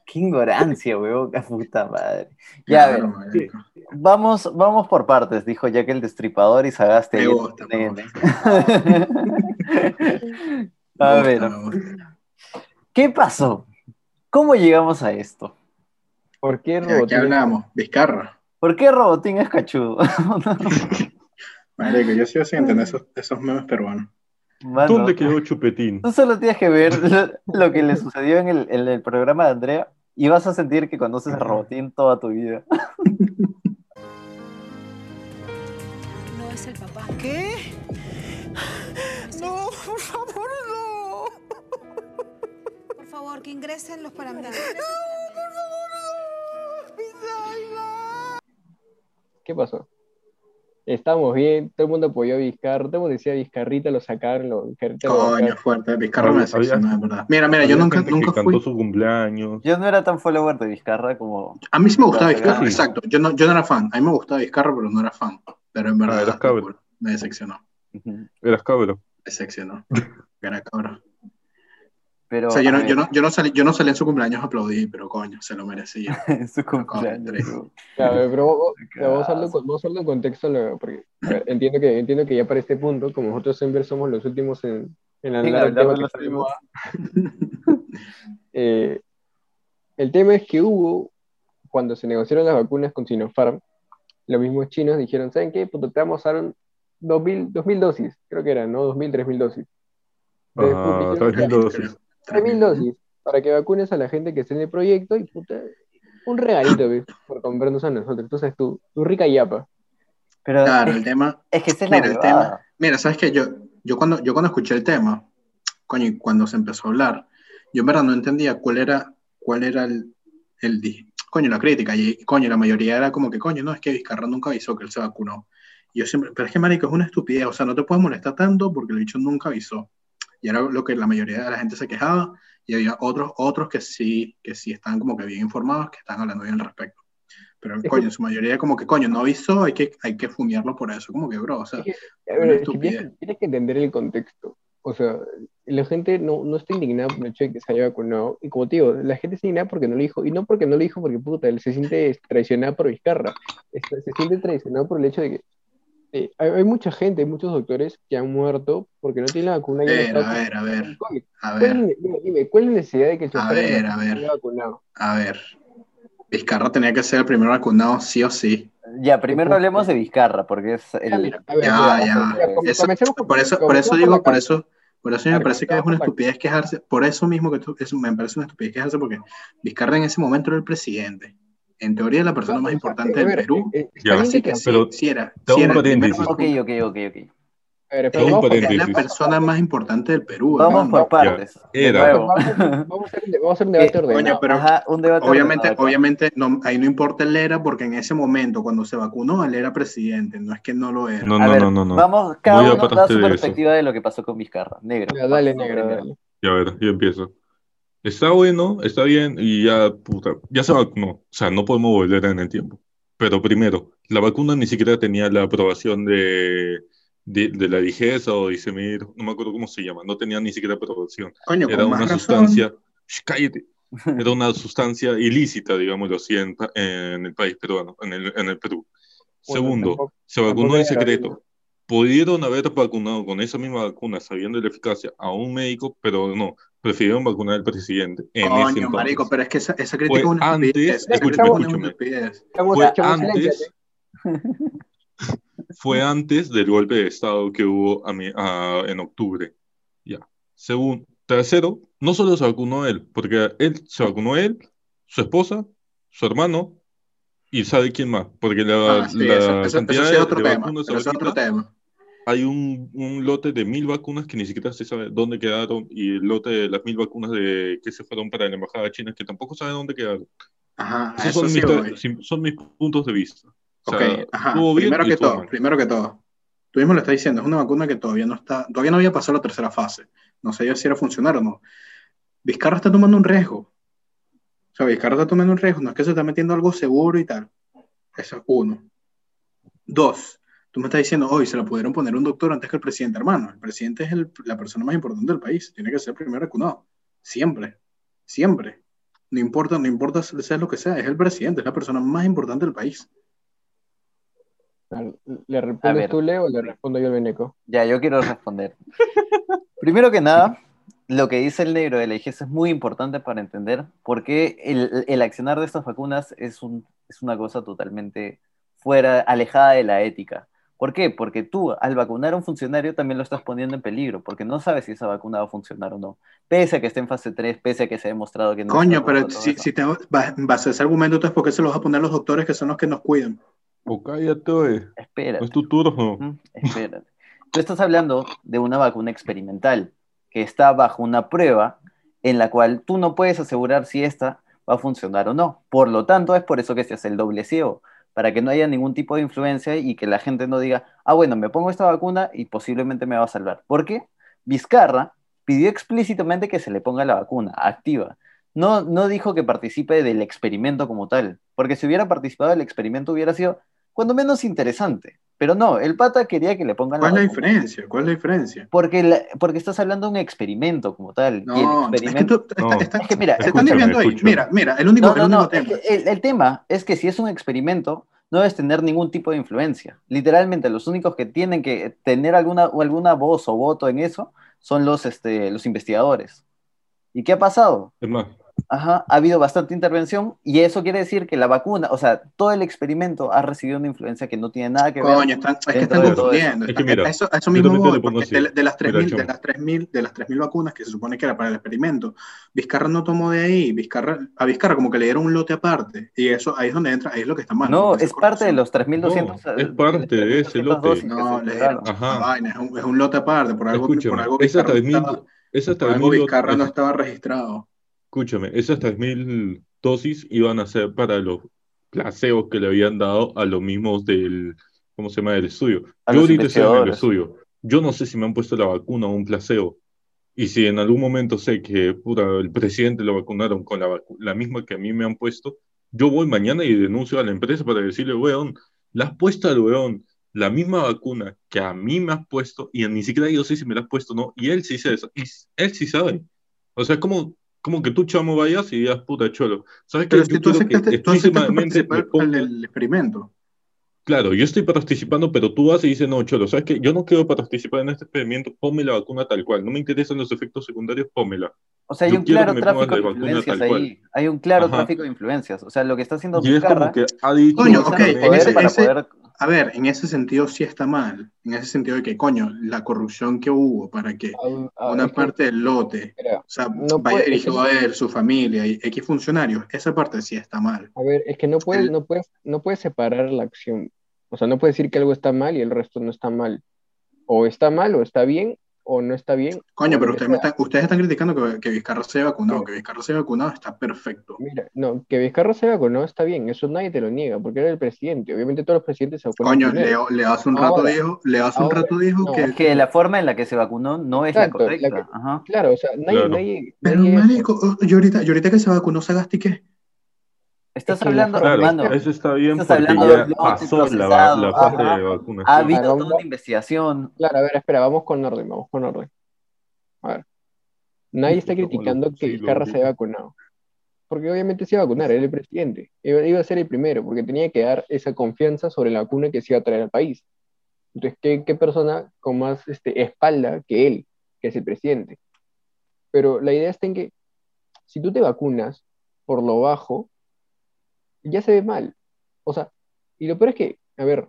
Qué ignorancia, weón. Qué puta madre. Ya, a ver. Vamos, vamos por partes, dijo Jack el Destripador y Sagaste. Me gusta, me a ver. ¿qué pasó? ¿Cómo llegamos a esto? ¿Por qué ¿De qué hablamos? Vizcarra. ¿Por qué Robotín es cachudo? Marico, yo sigo sin entender esos, esos memes peruanos. Mano, ¿Dónde quedó Chupetín? Tú solo tienes que ver lo, lo que le sucedió en el, en el programa de Andrea y vas a sentir que conoces a Robotín toda tu vida. No es el papá. ¿Qué? No, por favor, no. Por favor, que ingresen los paramédicos. ¿Qué pasó? Estábamos bien, todo el mundo apoyó a Vizcarra, todo el mundo decía Vizcarrita, lo sacaron, lo, Vizcarrita Coño, fuerte. Vizcarra me decepcionó, de verdad. Mira, mira, yo nunca, nunca que fui. cantó su cumpleaños. Yo no era tan follower de Vizcarra como... A mí sí me gustaba Vizcarra, sí. exacto. Yo no, yo no era fan. A mí me gustaba Vizcarra, pero no era fan. Pero en verdad eras cabro. me decepcionó. Eras cabro. Me decepcionó. Era cabrón. Pero, O sea, yo no, yo, no, yo, no salí, yo no salí en su cumpleaños a aplaudir, pero coño, se lo merecía. en su cumpleaños. Ya, pero vamos, a darle, darle contexto, luego, porque ver, entiendo, que, entiendo que ya para este punto, como nosotros siempre somos los últimos en, en En hablar hablar tema eh, el tema es que hubo, cuando se negociaron las vacunas con Sinopharm, los mismos chinos dijeron, ¿saben qué? Puto, te vamos a dar 2.000 2.000 dosis, creo que eran, ¿no? 2.000, 3.000 dosis. Tres mil dosis. 3.000 dosis para que vacunes a la gente que esté en el proyecto y puta, un regalito ¿ves? por comprarnos a nosotros. Entonces tú, tu rica yapa. Pero Claro, es, el tema. es que esa es la Mira, el huevada. tema. Mira, sabes que yo, yo cuando, yo cuando escuché el tema, coño, y cuando se empezó a hablar, yo en verdad no entendía cuál era, cuál era el, el coño, la crítica. Y coño, la mayoría era como que, coño, no, es que Vizcarra nunca avisó que él se vacunó. Y yo siempre, pero es que, marico, es una estupidez. O sea, no te puedes molestar tanto porque el bicho nunca avisó. Y era lo que la mayoría de la gente se quejaba. Y había otros, otros que sí, que sí estaban como que bien informados, que están hablando bien al respecto. Pero, que- coño, en su mayoría como que, coño, no avisó, hay que, hay que fumiarlo por eso. Como que, bro, o sea, ver, Una es que tienes, tienes que entender el contexto. O sea, la gente no, no está indignada por el hecho de que se haya vacunado. Y como te digo, la gente está indignada porque no lo dijo. Y no porque no lo dijo porque puta, él se siente traicionado por Vizcarra. Está- Se siente traicionado por el hecho de que eh, hay, hay mucha gente, hay muchos doctores que han muerto porque no tienen la vacuna. y a ver, a ver, a ver, con- a ¿Cuál ver, es- dime, dime, ¿cuál es la necesidad de que el A chofer ver, a ver. vacunado? a ver. Vizcarra tenía que ser el primero vacunado, sí o sí. Ya, primero hablemos de Vizcarra, porque es el... Ya, Ya, Eso- por eso, por eso digo, por eso, por eso me parece que es una estupidez quejarse, por eso mismo que tú, eso me parece una estupidez quejarse porque Vizcarra en ese momento era el presidente. En teoría la persona más importante a del Perú. eh, bien Así que sí, pero sí era. Ok, ok, ok, ok. Pero un vamos Es la persona más importante del Perú. Vamos hermano. por partes. de Era. nuevo. Vamos, vamos a hacer, vamos a hacer un debate Eh, ordenado. Coño, pero Ajá, un debate obviamente, ordenado obviamente no, ahí no importa el era porque en ese momento cuando se vacunó él era presidente, no es que no lo era. No, A no, ver, no, no, no. Vamos, cada Muy uno da su de eso. perspectiva de lo que pasó con Vizcarra. Negro. Ya, dale, negro, dale. Ya, a ver, yo empiezo. Está bueno, está bien, y ya, puta, ya se vacunó. O sea, no podemos volver en el tiempo. Pero primero, la vacuna ni siquiera tenía la aprobación de, de, de la digesa o disemir, no me acuerdo cómo se llama, no tenía ni siquiera aprobación. Coño, Era una razón. sustancia, Shh, cállate, era una sustancia ilícita, digámoslo así, en, en el país peruano, en el, en el Perú. Bueno, Segundo, tampoco- se vacunó en secreto. Pudieron haber vacunado con esa misma vacuna, sabiendo la eficacia, a un médico, pero no, prefirieron vacunar al presidente en ese Coño, entonces. marico, pero es que esa, esa crítica Fue es una antes- escúchame, Fue antes, silencios, fue antes del golpe de Estado que hubo a mi- a- en octubre. Ya. Segundo, tercero, no solo se vacunó él, porque él se vacunó él, su esposa, su hermano y sabe quién más, porque la, Ah, sí, la eso, eso- cantidad eso sí es otro de tema. vacunas es otro tema. Hay un, un lote de mil vacunas que ni siquiera se sabe dónde quedaron y el lote de las mil vacunas de, que se fueron para la embajada china que tampoco sabe dónde quedaron. Ajá, Esos eso son, sí mis, son puntos de vista. O Ok, sea, ajá. Primero que todo, mal. primero que todo. Tú mismo lo estás diciendo, es una vacuna que todavía no está, todavía no había pasado la tercera fase. No sé yo si era funcionar o no. Vizcarra está tomando un riesgo. O sea, Vizcarra está tomando un riesgo, no es que se está metiendo algo seguro y tal. Eso es uno. Dos, tú me estás diciendo, hoy se la pudieron poner un doctor antes que el presidente, hermano. El presidente es el- la persona más importante del país, tiene que ser el primero vacunado. Siempre, siempre. No importa, no importa sea lo que sea, es el presidente, es la persona más importante del país. ¿Le respondes tú, Leo, o le respondo yo al Beneco? Ya, yo quiero responder. Primero que nada, lo que dice el negro de la IGES es muy importante para entender por qué el, el accionar de estas vacunas es, un, es una cosa totalmente fuera, alejada de la ética. ¿Por qué? Porque tú, al vacunar a un funcionario, también lo estás poniendo en peligro, porque no sabes si esa vacuna va a funcionar o no. Pese a que esté en fase 3, pese a que se ha demostrado que no Coño, pero si, si te vas a ese argumento, entonces ¿por qué se los vas a poner los doctores que son los que nos cuidan? O cállate, oye. Espera. No es tu turno. Espérate. Tú estás hablando de una vacuna experimental que está bajo una prueba en la cual tú no puedes asegurar si esta va a funcionar o no. Por lo tanto, es por eso que se hace el doble ciego, para que no haya ningún tipo de influencia y que la gente no diga, ah, bueno, me pongo esta vacuna y posiblemente me va a salvar. ¿Por qué? Vizcarra pidió explícitamente que se le ponga la vacuna activa. No, no dijo que participe del experimento como tal, porque si hubiera participado del experimento hubiera sido cuando menos interesante. Pero no, el pata quería que le pongan ¿Cuál es la diferencia? ¿Cuál es la diferencia? Porque, la- porque estás hablando de un experimento como tal. y el No, es que tú, No. está- está- Es que mira, se están desviando ahí. Mira, mira, el único, No, no, el no. único es tema. que el, el tema es que si es un experimento, no debes tener ningún tipo de influencia. Literalmente, los únicos que tienen que tener alguna, o alguna voz o voto en eso son los, este, los investigadores. ¿Y qué ha pasado? Es más, Ajá, ha habido bastante intervención y eso quiere decir que la vacuna, o sea, todo el experimento ha recibido una influencia que no tiene nada que ver. Coño, están, es que están confundiendo. eso. Es que mira, eso, eso mismo voy, porque así. de, de las 3.000 Mira, de las 3.000 de las 3.000 vacunas que se supone que era para el experimento, Vizcarra no tomó de ahí. Vizcarra, a Vizcarra como que le dieron un lote aparte. Y eso ahí es donde entra, ahí es lo que está mal. No, es esa parte de los 3.200. No, es parte de ese 3.200 lote. No, le dieron Ajá. vaina, es un, es un lote aparte. Por algo, por algo esas Vizcarra, no 3.000 estaba, esas por algo 3.000 Vizcarra no dosis- estaba registrado. Escúchame, esas 3.000 dosis iban a ser para los placeos que le habían dado a los mismos del, ¿cómo se llama? Del estudio. A Yo ahorita estoy en el estudio. Yo no sé si me han puesto la vacuna o un placebo. Y si en algún momento sé que puta, el presidente lo vacunaron con la, vacu- la misma que a mí me han puesto, yo voy mañana y denuncio a la empresa para decirle, weón, la has puesto al weón la misma vacuna que a mí me has puesto y ni siquiera yo sé si me la has puesto o no, y él sí sabe, y él sí sabe. O sea, como, como que tú, chamo, vayas y digas, puta, cholo. ¿Sabes qué? Pero tú que tú aceptaste en el experimento. Claro, yo estoy participando, pero tú vas y dices, no, Cholo, ¿sabes qué? Yo no quiero participar en este experimento, ponme la vacuna tal cual. No me interesan los efectos secundarios, pónmela. O sea, hay Yo un claro tráfico de influencias ahí. Hay un claro Ajá. tráfico de influencias. O sea, lo que está haciendo Y es Vizcarra como que ha dicho... Coño, usa ok, su en ese- para ese- poder- A ver, en ese sentido sí está mal. En ese sentido de que, coño, la corrupción que hubo para que Ah, ah, una parte del lote, mira, o sea, No vaya dirigido a él, su familia y X funcionarios, esa parte sí está mal. a ver, es que no puedes, El- no puedes, no puedes separar la acción. O sea, no puedes decir que algo está mal y el resto no está mal. O está mal, o está bien, o no está bien. Coño, pero ustedes, me sea. están, ustedes están criticando que, que Vizcarra se haya vacunado, Sí. que Vizcarra se haya vacunado está perfecto. Mira, no, que Vizcarra se vacunó está bien, eso nadie te lo niega, porque era el presidente. Obviamente todos los presidentes se vacunan Coño. Leo, Leo hace un rato Ahora- dijo, Leo hace un rato dijo no, que... Es que la forma en la que se vacunó no es Exacto, la la correcta. que- Ajá. Claro, o sea, nadie, Claro. nadie, Pero nadie- marico, yo ahorita, yo ahorita que se vacunó Sagasti, ¿qué? Estás Es que hablando, la- Claro, hermano, eso está bien estás porque hablando ya pasó la, procesado, la fase ajá. de vacunación. ha habido Claro, toda una investigación. Claro, a ver, espera, vamos con orden, vamos con orden. A ver. Nadie está criticando que Vizcarra se haya vacunado. Porque obviamente se iba a vacunar, era el presidente. Iba, iba a ser el primero, porque tenía que dar esa confianza sobre la vacuna que se iba a traer al país. Entonces, ¿qué, qué persona con más este, espalda que él, que es el presidente? Pero la idea está en que si tú te vacunas por lo bajo, ya se ve mal. O sea, y lo peor es que, a ver,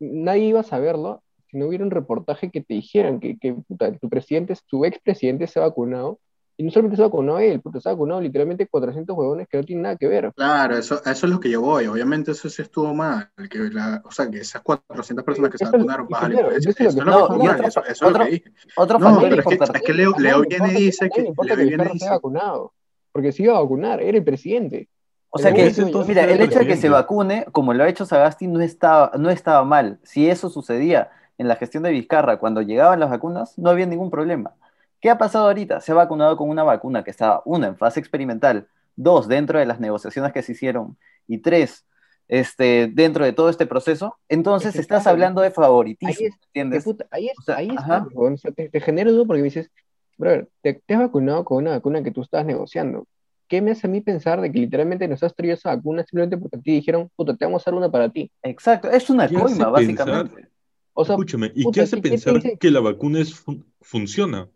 nadie iba a saberlo si no hubiera un reportaje que te dijeran que, que puta, tu presidente, tu expresidente se ha vacunado, y no solamente se ha vacunado él, puta, se ha vacunado literalmente 400 huevones que no tienen nada que ver. Claro, eso, a eso es lo que yo voy. Obviamente eso sí estuvo mal. Que la, o sea, que esas 400 personas que se vacunaron, influencia. eso es lo Eso que es lo que no, estuvo mal, otro- eso, eso es lo otro- que dije. Otro No, pero es que, es que Leo, Leo le viene dice que, importa Leo que viene dice vacunado, porque se iba a vacunar, era el presidente. O sea que, entonces mira, el hecho de que se vacune, como lo ha hecho Sagasti, no estaba, no estaba mal. Si eso sucedía en la gestión de Vizcarra, cuando llegaban las vacunas, no había ningún problema. ¿Qué ha pasado ahorita? Se ha vacunado con una vacuna que estaba, una, en fase experimental, dos, dentro de las negociaciones que se hicieron, y tres, este, dentro de todo este proceso. Entonces Es que, estás hablando de favoritismo, ahí es- ¿entiendes? puta, ahí, es- O sea, ahí está, o sea, te, te genera duda porque me dices, brother, te, te has vacunado con una vacuna que tú estabas negociando. ¿Qué me hace a mí pensar de que literalmente nos has traído esa vacuna simplemente porque a ti dijeron, puta, te vamos a dar una para ti? Exacto, es una ¿Qué hace coima, pensar? básicamente. O sea, Escúchame, ¿y puta, qué hace ¿qué- qué te pensar dice? que la vacuna es fun- funciona?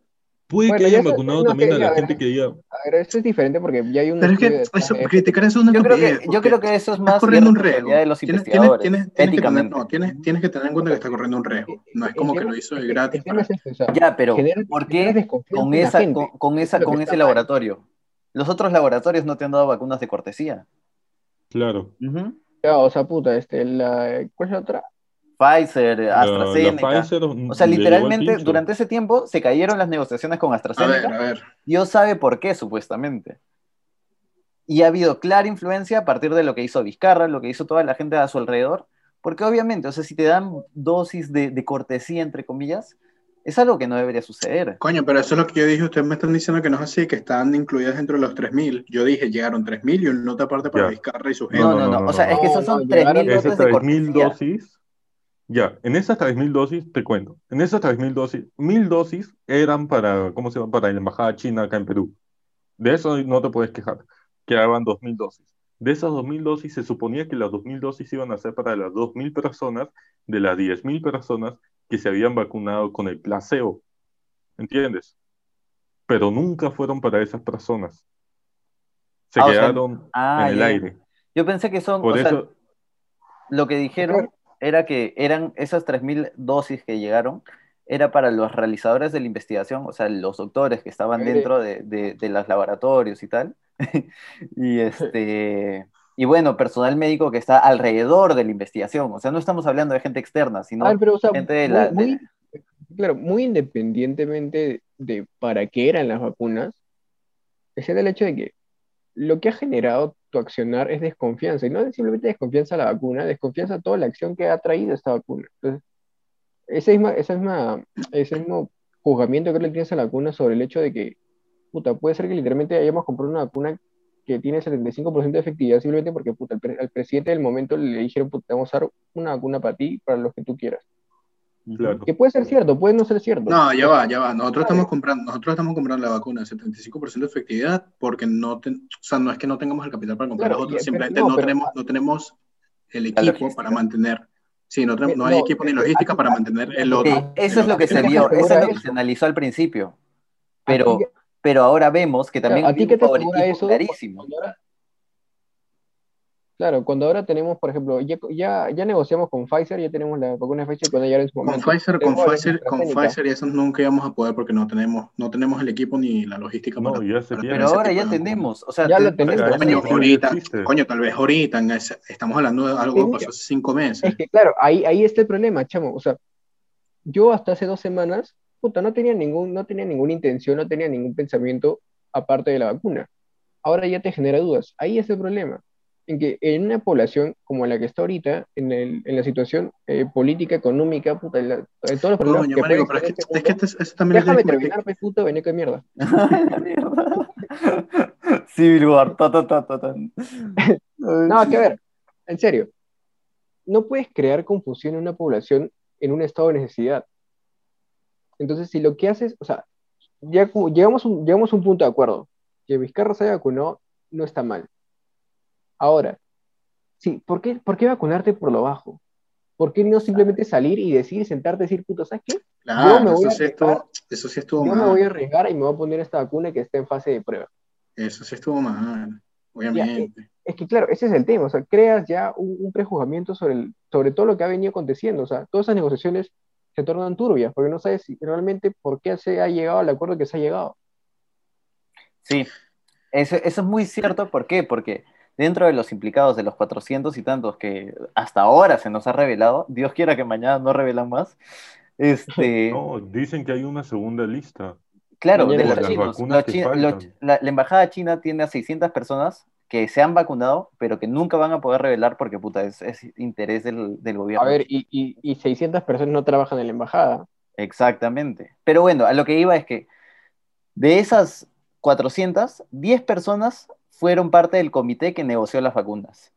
Puede Bueno, que ya hayan eso- vacunado no, también que a la a gente que ya... a ver, eso es diferente porque ya hay un Pero es que estudio detrás eso, de esto. criticar eso es una Yo creo que, yo creo que eso es más corriendo un riesgo. de los Tienes, tienes, investigadores, tienes, tienes que tener, no, tienes, tienes que tener en cuenta que está corriendo un riesgo. No es como que lo hizo de gratis. Para- Ya, pero ¿por qué con esa, con, esa, con ese mal. laboratorio? Los otros laboratorios no te han dado vacunas de cortesía. Claro. Ujú. Ya, o sea, puta, este, la, ¿cuál es la otra? Pfizer, La, la AstraZeneca. Pfizer o sea, llegó al literalmente durante ese tiempo se cayeron las negociaciones con A ver, AstraZeneca. a ver. Dios sabe por qué, supuestamente. Y ha habido clara influencia a partir de lo que hizo Vizcarra, lo que hizo toda la gente a su alrededor, porque obviamente, o sea, si te dan dosis de, de cortesía, entre comillas, es algo que no debería suceder. Coño, pero eso es lo que yo dije. Ustedes me están diciendo que no es así, que están incluidas dentro de los 3.000. Yo dije, llegaron 3.000 y un nota aparte para. Vizcarra y su gente. No, no, no, O sea, no, es que no. esas son No, llegaron 3.000 Esas dosis de 3.000 cortesía. dosis, ya, en esas 3.000 dosis, te cuento, en esas 3.000 dosis, 1.000 dosis eran para, ¿cómo se llama? Para la embajada china acá en Perú. De eso no te puedes quejar, quedaban 2.000 dosis. De esas 2.000 dosis se suponía que las 2.000 dosis iban a ser para las 2.000 personas de las 10.000 personas que se habían vacunado con el placebo. ¿Entiendes? Pero nunca fueron para esas personas. Se Ah, o sea, quedaron ah, en el aire. Yo pensé que son, Por o sea, lo que dijeron era que eran esas 3.000 dosis que llegaron, era para los realizadores de la investigación, o sea, los doctores que estaban dentro de, de- de los laboratorios y tal. y este. Y bueno, personal médico que está alrededor de la investigación. O sea, no estamos hablando de gente externa, sino A ver, pero, o sea, gente de muy- la. muy- de- claro, muy independientemente de para qué eran las vacunas, es el hecho de que lo que ha generado tu accionar es desconfianza, y no es simplemente desconfianza a la vacuna, desconfianza a toda la acción que ha traído esta vacuna. Entonces, ese, misma, esa misma, ese mismo juzgamiento que le tienes a la vacuna sobre el hecho de que, puta, puede ser que literalmente hayamos comprado una vacuna que tiene 75% de efectividad simplemente porque, puta, al, pre- al presidente del momento le dijeron, puta, te vamos a dar una vacuna para ti, para los que tú quieras. claro. Que puede ser cierto, puede no ser cierto. No, ya va, ya va. Nosotros estamos comprando, nosotros estamos comprando la vacuna de 75% de efectividad porque no, ten- o sea, no es que no tengamos el capital para comprar Claro, y- simplemente no, no, pero- tenemos, no tenemos el equipo para mantener. Sí, no, tenemos, no No, hay equipo ni eh, logística aquí- para mantener el otro. eso es lo que se que eso es lo que se analizó al principio. ¿A Pero, pero ahora vemos que también Claro, ¿a ti qué te asegura eso? clarísimo. Cuando ahora- Claro, cuando ahora tenemos, por ejemplo, ya, ya, ya negociamos con Pfizer, ya tenemos la vacuna de Pfizer cuando llegar en su Con momento. Pfizer, con Tenemos la Pfizer, con. Pfizer y eso nunca íbamos a poder porque no tenemos, no tenemos el equipo ni la logística No, para. ya se para. Pero ahora ya tenemos, o sea, Ya te- lo tenemos. Pero Coño, ya ahorita, coño, tal vez ahorita, en ese- estamos hablando de algo que pasó hace cinco meses. Es que, claro, ahí, ahí está el problema, chamo. O sea, yo hasta hace dos semanas, puta, no tenía ningún, no tenía ninguna intención, no tenía ningún pensamiento aparte de la vacuna. Ahora ya te genera dudas. Ahí es el problema. En que en una población como la que está ahorita, en, el, en la situación eh, política, económica, puta, en la- en todos los problemas Coño, que marico, pero es que, este es que este- también lo Déjame tienes que- terminar, pues, puto, veneco de mierda. Tan. Civil War, ta, ta, ta. No, que ver, en serio. No puedes crear confusión en una población en un estado de necesidad. Entonces, si lo que haces, o sea, ya llegamos, a un- llegamos a un punto de acuerdo. Que Vizcarra se vacunó no está mal. Ahora, sí, ¿por qué, ¿por qué vacunarte por lo bajo? ¿Por qué no simplemente salir y decir, sentarte y decir, puto, ¿sabes qué? Claro, me voy eso a sí arriesgar. estuvo, eso sí estuvo Yo me voy a arriesgar y me voy a poner esta vacuna que está en fase de prueba. Eso sí estuvo mal, obviamente. Es que claro, ese es el tema, o sea, creas ya un, un prejuzgamiento sobre, el- sobre todo lo que ha venido aconteciendo, o sea, todas esas negociaciones se tornan turbias, porque no sabes si realmente por qué se ha llegado al acuerdo que se ha llegado. Sí, eso, eso es muy cierto. ¿Por qué? Porque dentro de los implicados, de los 400 y tantos que hasta ahora se nos ha revelado, Dios quiera que mañana no revelan más, este, No, dicen que hay una segunda lista. claro, de los las chinos. vacunas los que chi- faltan. los- la, la embajada china tiene a 600 personas que se han vacunado, pero que nunca van a poder revelar porque, puta, es, es interés del, del gobierno. A ver, y, y, y 600 personas no trabajan en la embajada. Exactamente. Pero bueno, a lo que iba es que de esas 400, 10 personas fueron parte del comité que negoció las vacunas.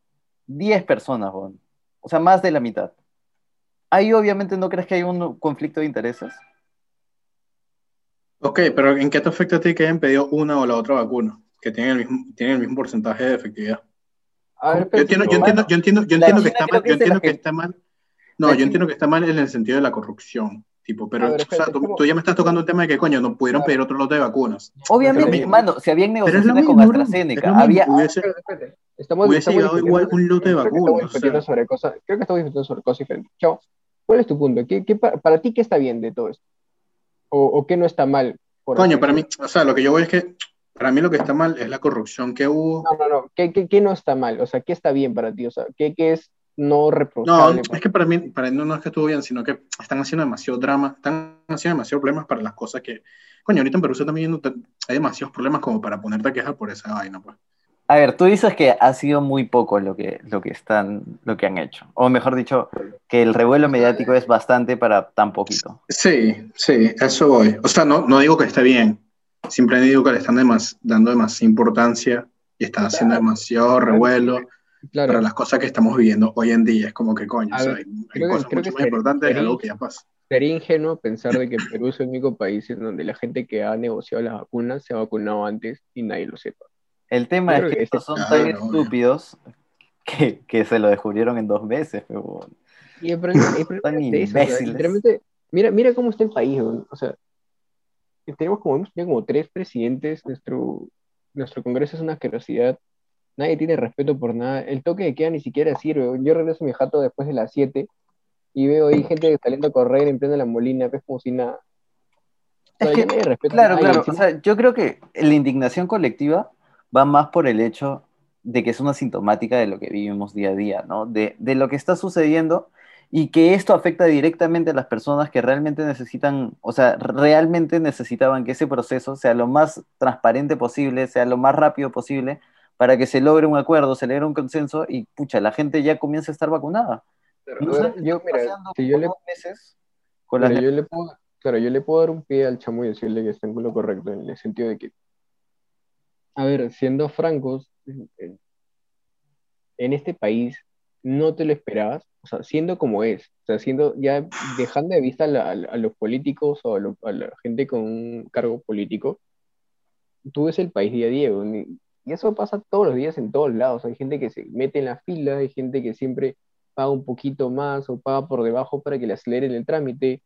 10 personas, weón. o sea, más de la mitad. Ahí obviamente no crees que hay un conflicto de intereses. Ok, pero ¿en qué te afecta a ti que hayan pedido una o la otra vacuna? Que tienen el mismo, tienen el mismo porcentaje de efectividad. A ver, Yo pero entiendo, yo entiendo, yo entiendo, yo La entiendo que está mal, que yo entiendo que que- está mal. No, yo entiendo que está mal en el sentido de la corrupción, tipo, pero, ver, o sea, espérate, tú, como- tú ya me estás tocando un tema de que, coño, no pudieron pedir otro lote de vacunas. Obviamente, mano, si habían negociaciones con AstraZeneca, había... Hubiese- Espérate, espérate. Estamos, Hubiese estamos llegado igual discutiendo- un lote de creo que vacunas, estamos o sea. sobre cosas, creo que estamos discutiendo sobre cosas diferentes. Chao, ¿cuál es tu punto? ¿Qué, qué pa- para ti qué está bien de todo esto? ¿O, o qué no está mal? por Coño, para mí, o sea, lo que yo voy es que, para mí lo que está mal es la corrupción que hubo. No, no, no. ¿Qué, qué, qué no está mal? O sea, ¿qué está bien para ti? O sea, ¿qué, qué es no No, reprochable? es que para mí, para mí no, no es que estuvo bien, sino que están haciendo demasiado drama, están haciendo demasiados problemas para las cosas que, coño, ahorita en Perú se están viendo, hay demasiados problemas como para ponerte a quejar por esa vaina, pues. A ver, tú dices que ha sido muy poco lo que, lo que están, lo que han hecho. O mejor dicho, que el revuelo mediático es bastante para tan poquito. Sí, sí, eso voy. O sea, no, no digo que esté bien, simplemente digo que le están demas- dando demasiada importancia y están haciendo demasiado revuelo Claro, para las cosas que estamos viviendo hoy en día. Es como que, coño, o sea, ver, hay, hay creo cosas creo mucho que más ser- importantes de sería- algo que ya pasa. sería ingenuo pensar de que Perú es el único país en donde la gente que ha negociado las vacunas se ha vacunado antes y nadie lo sepa. El tema es que que estos son Claro, tan obvio. estúpidos que, que se lo descubrieron en dos meses. pero- Y el problema, el problema Tan es de eso, o sea, imbéciles. literalmente, mira, mira cómo está el país, o sea, tenemos como, hemos tenido como tres presidentes, nuestro, nuestro Congreso es una asquerosidad, nadie tiene respeto por nada, el toque de queda ni siquiera sirve, yo regreso a mi jato después de las 7 y veo ahí gente saliendo a correr en plena la molina, ves como si nada. Es que, Claro, nadie, claro. O encima- sea, yo creo que la indignación colectiva va más por el hecho de que es una sintomática de lo que vivimos día a día, ¿no? De, de lo que está sucediendo y que esto afecta directamente a las personas que realmente necesitan, o sea, realmente necesitaban que ese proceso sea lo más transparente posible, sea lo más rápido posible, para que se logre un acuerdo, se logre un consenso y, pucha, la gente ya comienza a estar vacunada. No sé, yo, está mira, si yo le meses con las Mira, yo le puedo, claro, yo le puedo dar un pie al chamo y decirle que está en lo correcto, en el sentido de que, a ver, siendo francos, en este país no te lo esperabas, o sea, siendo como es, o sea, siendo ya dejando de vista a, la- a la- a los políticos o a, lo- a la gente con un cargo político, tú ves el país día a día, y, eso pasa todos los días en todos lados, hay gente que se mete en la fila, hay gente que siempre paga un poquito más o paga por debajo para que le aceleren el trámite,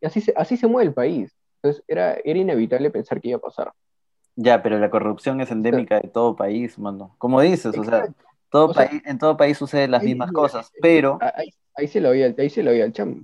y así se, así se mueve el país. Entonces era, era inevitable pensar que iba a pasar. Ya, pero la corrupción es endémica de todo país, mano. Como dices, o sea, todo O sea, país, en todo país suceden las ahí- mismas mira, cosas, pero Ahí, ahí se lo oía, ahí se lo oía al chamo.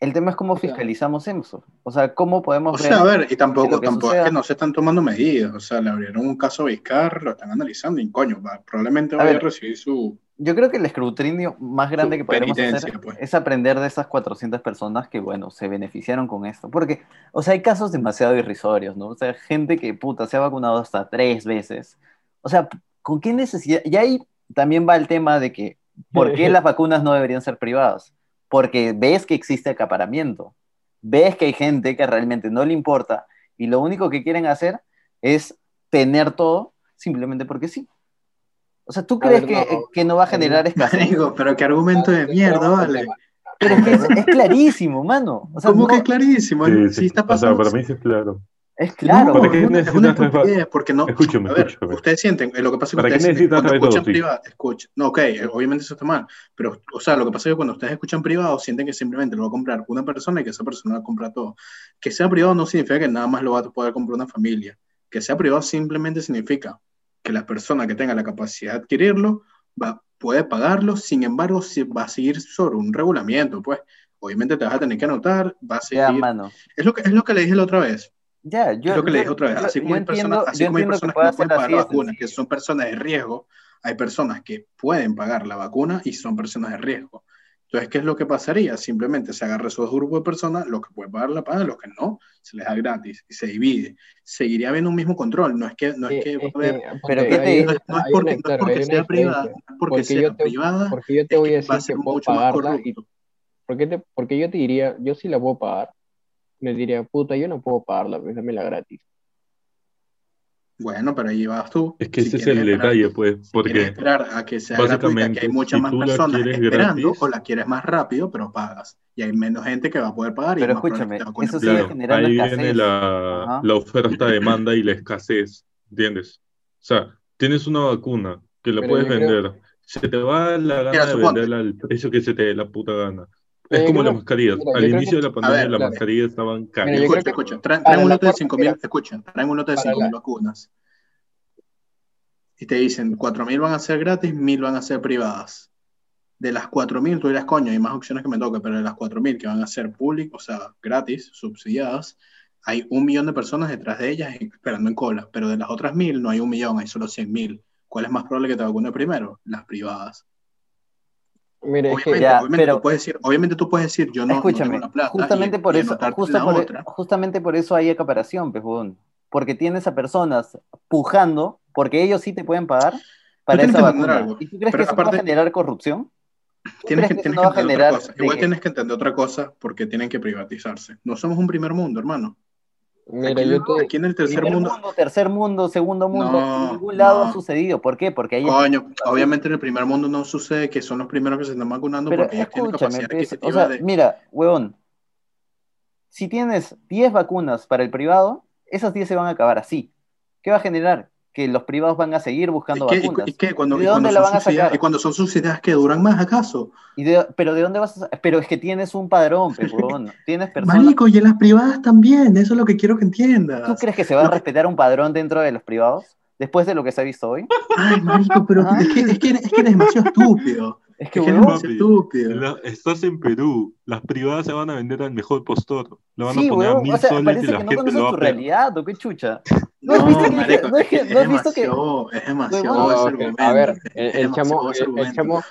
el tema es cómo fiscalizamos eso. O sea, cómo podemos O ver... sea, a ver, y tampoco, que tampoco suceda- es que no se están tomando medidas. O sea, le abrieron un caso a Vizcar, lo están analizando y coño, va- probablemente A vaya a, ver, recibir su. Yo creo que el escrutinio más grande que podemos hacer pues. es aprender de esas 400 personas que, bueno, se beneficiaron con esto. Porque, o sea, hay casos demasiado irrisorios, ¿no? O sea, gente que, puta, se ha vacunado hasta tres veces. O sea, ¿con qué necesidad? Y ahí también va el tema de que, ¿por qué las vacunas no deberían ser privadas? Porque ves que existe acaparamiento. Ves que hay gente que realmente no le importa y lo único que quieren hacer es tener todo simplemente porque sí. O sea, ¿tú A crees ver, que, no. que no va a generar escasez? Marico, pero qué argumento de mierda, vale. Pero es que es, es clarísimo, mano. O sea, ¿Cómo no- que es clarísimo? Sí, Si sí. está O sea, pasando. para mí sí es claro. Es claro. ¿Para qué necesitas porque no. Escúchame, A ver, escúchame. ustedes sienten, eh, lo que pasa es que ¿Para qué ustedes necesitas cuando escuchan dosis? privado, escuchan, no, ok, obviamente eso está mal, pero, o sea, lo que pasa es que cuando ustedes escuchan privado, sienten que simplemente lo va a comprar una persona y que esa persona va a comprar todo. Que sea privado no significa que nada más lo va a poder comprar una familia. Que sea privado simplemente significa que la persona que tenga la capacidad de adquirirlo va, puede pagarlo, sin embargo, si va a seguir sobre un regulamiento, pues. Obviamente te vas a tener que anotar, va a Ya, seguir. mano. Es lo que, es lo que le dije la otra vez. Ya, yo, lo que le dije otra vez. Así como hay personas, así como hay personas que que, no pueden pagar así la vacuna, que son personas de riesgo, hay personas que pueden pagar la vacuna y son personas de riesgo. Entonces, ¿qué es lo que pasaría? Simplemente se agarra esos grupos de personas, los que pueden pagar la pagan, los que no, se les da gratis y se divide. Seguiría habiendo un mismo control, no es que, no es Eh, que va es a haber- que, Pero porque ¿qué te no es, no porque, no es porque sea privada, no porque, Porque sea yo te- privada, Porque yo te voy a decir va a que ser puedo mucho más pagarla y corrupto. ¿por qué te- porque yo te diría, yo sí la puedo pagar, me diría, puta, yo no puedo pagarla, pues dámela gratis. Bueno, pero ahí vas tú. Es que Si ese es el esperar- detalle, pues, porque esperar a que sea gratuita, que básicamente, hay muchas si más personas esperando gratis- o la quieres más rápido, pero pagas. Y hay menos gente que va a poder pagar Pero escúchame, eso sigue. Claro, generando ahí escasez. viene la, la oferta-demanda y la escasez, ¿entiendes? O sea, tienes una vacuna que la Pero puedes creo- vender, se te va la gana Mira, de venderla al precio que se te dé la puta gana. Es como las mascarillas. Al inicio que- de la pandemia ver, las claro. mascarillas estaban caras. Escucha, que escucha, traen, un lote de cuarta, 5.000, mira, escucha, traen un lote de para 5.000 la- vacunas. Y te dicen, 4.000 van a ser gratis, 1.000 van a ser privadas. De las 4.000, tú dirás, coño, hay más opciones que me toque, pero de las 4.000 que van a ser públicas, o sea, gratis, subsidiadas, hay un millón de personas detrás de ellas esperando en cola, pero de las otras 1.000 no hay un millón, hay solo 100.000. ¿Cuál es más probable que te vacune primero? Las privadas. Es que Obviamente, Ya, obviamente, pero- tú puedes decir, obviamente tú puedes decir, yo no, no Escúchame, tengo la plata. justamente y- por y eso, justo por, otra. justamente por eso hay acaparación, pejón. Porque tienes a personas pujando, porque ellos sí te pueden pagar para esa vacuna. algo, ¿Y tú crees pero que eso no va a aparte- generar corrupción? ¿Tú Tienes que, que tienes no que entender generar otra cosa. Igual que- tienes que entender otra cosa porque tienen que privatizarse. No somos un primer mundo, hermano. Mira, aquí, en yo el- te, aquí en el tercer Primer mundo, mundo, tercer mundo, segundo mundo, No, en ningún lado no. ha sucedido. ¿Por qué? Porque coño, obviamente en el primer mundo no sucede que son los primeros que se están vacunando Pero porque ellos tienen capacidad pues, o sea, de... mira, huevón, si tienes 10 vacunas para el privado, esas 10 se van a acabar así. ¿Qué va a generar? Que los privados van a seguir buscando ¿Y qué- y- vacunas. y qué? Cuando, ¿Y de y cuando dónde la son van a sacar? y cuando son subsidiadas que duran más, ¿acaso? ¿Y de- pero de dónde vas a Pero es que tienes un padrón, pe, huevón. Tienes personas. Marico, y en las privadas también, eso es lo que quiero que entiendas. ¿Tú crees que se va a respetar un padrón dentro de los privados? Después de lo que se ha visto hoy. Ay, marico, pero Ajá. es que, es, que, es que eres demasiado estúpido. Es que, Es que huevón, demasiado estúpido. La- estás en Perú, las privadas se van a vender al mejor postor. Le van sí, a poner a huevón. mil O sea, soles y parece la que no gente conoces lo va tu a pegar. realidad, ¿o qué chucha? ¿No No, has visto que- marico, no es es, que- que- no has es visto que- demasiado, es demasiado ese argumento. a ver, es- el, es el demasiado chamo, el, chamo, el chamo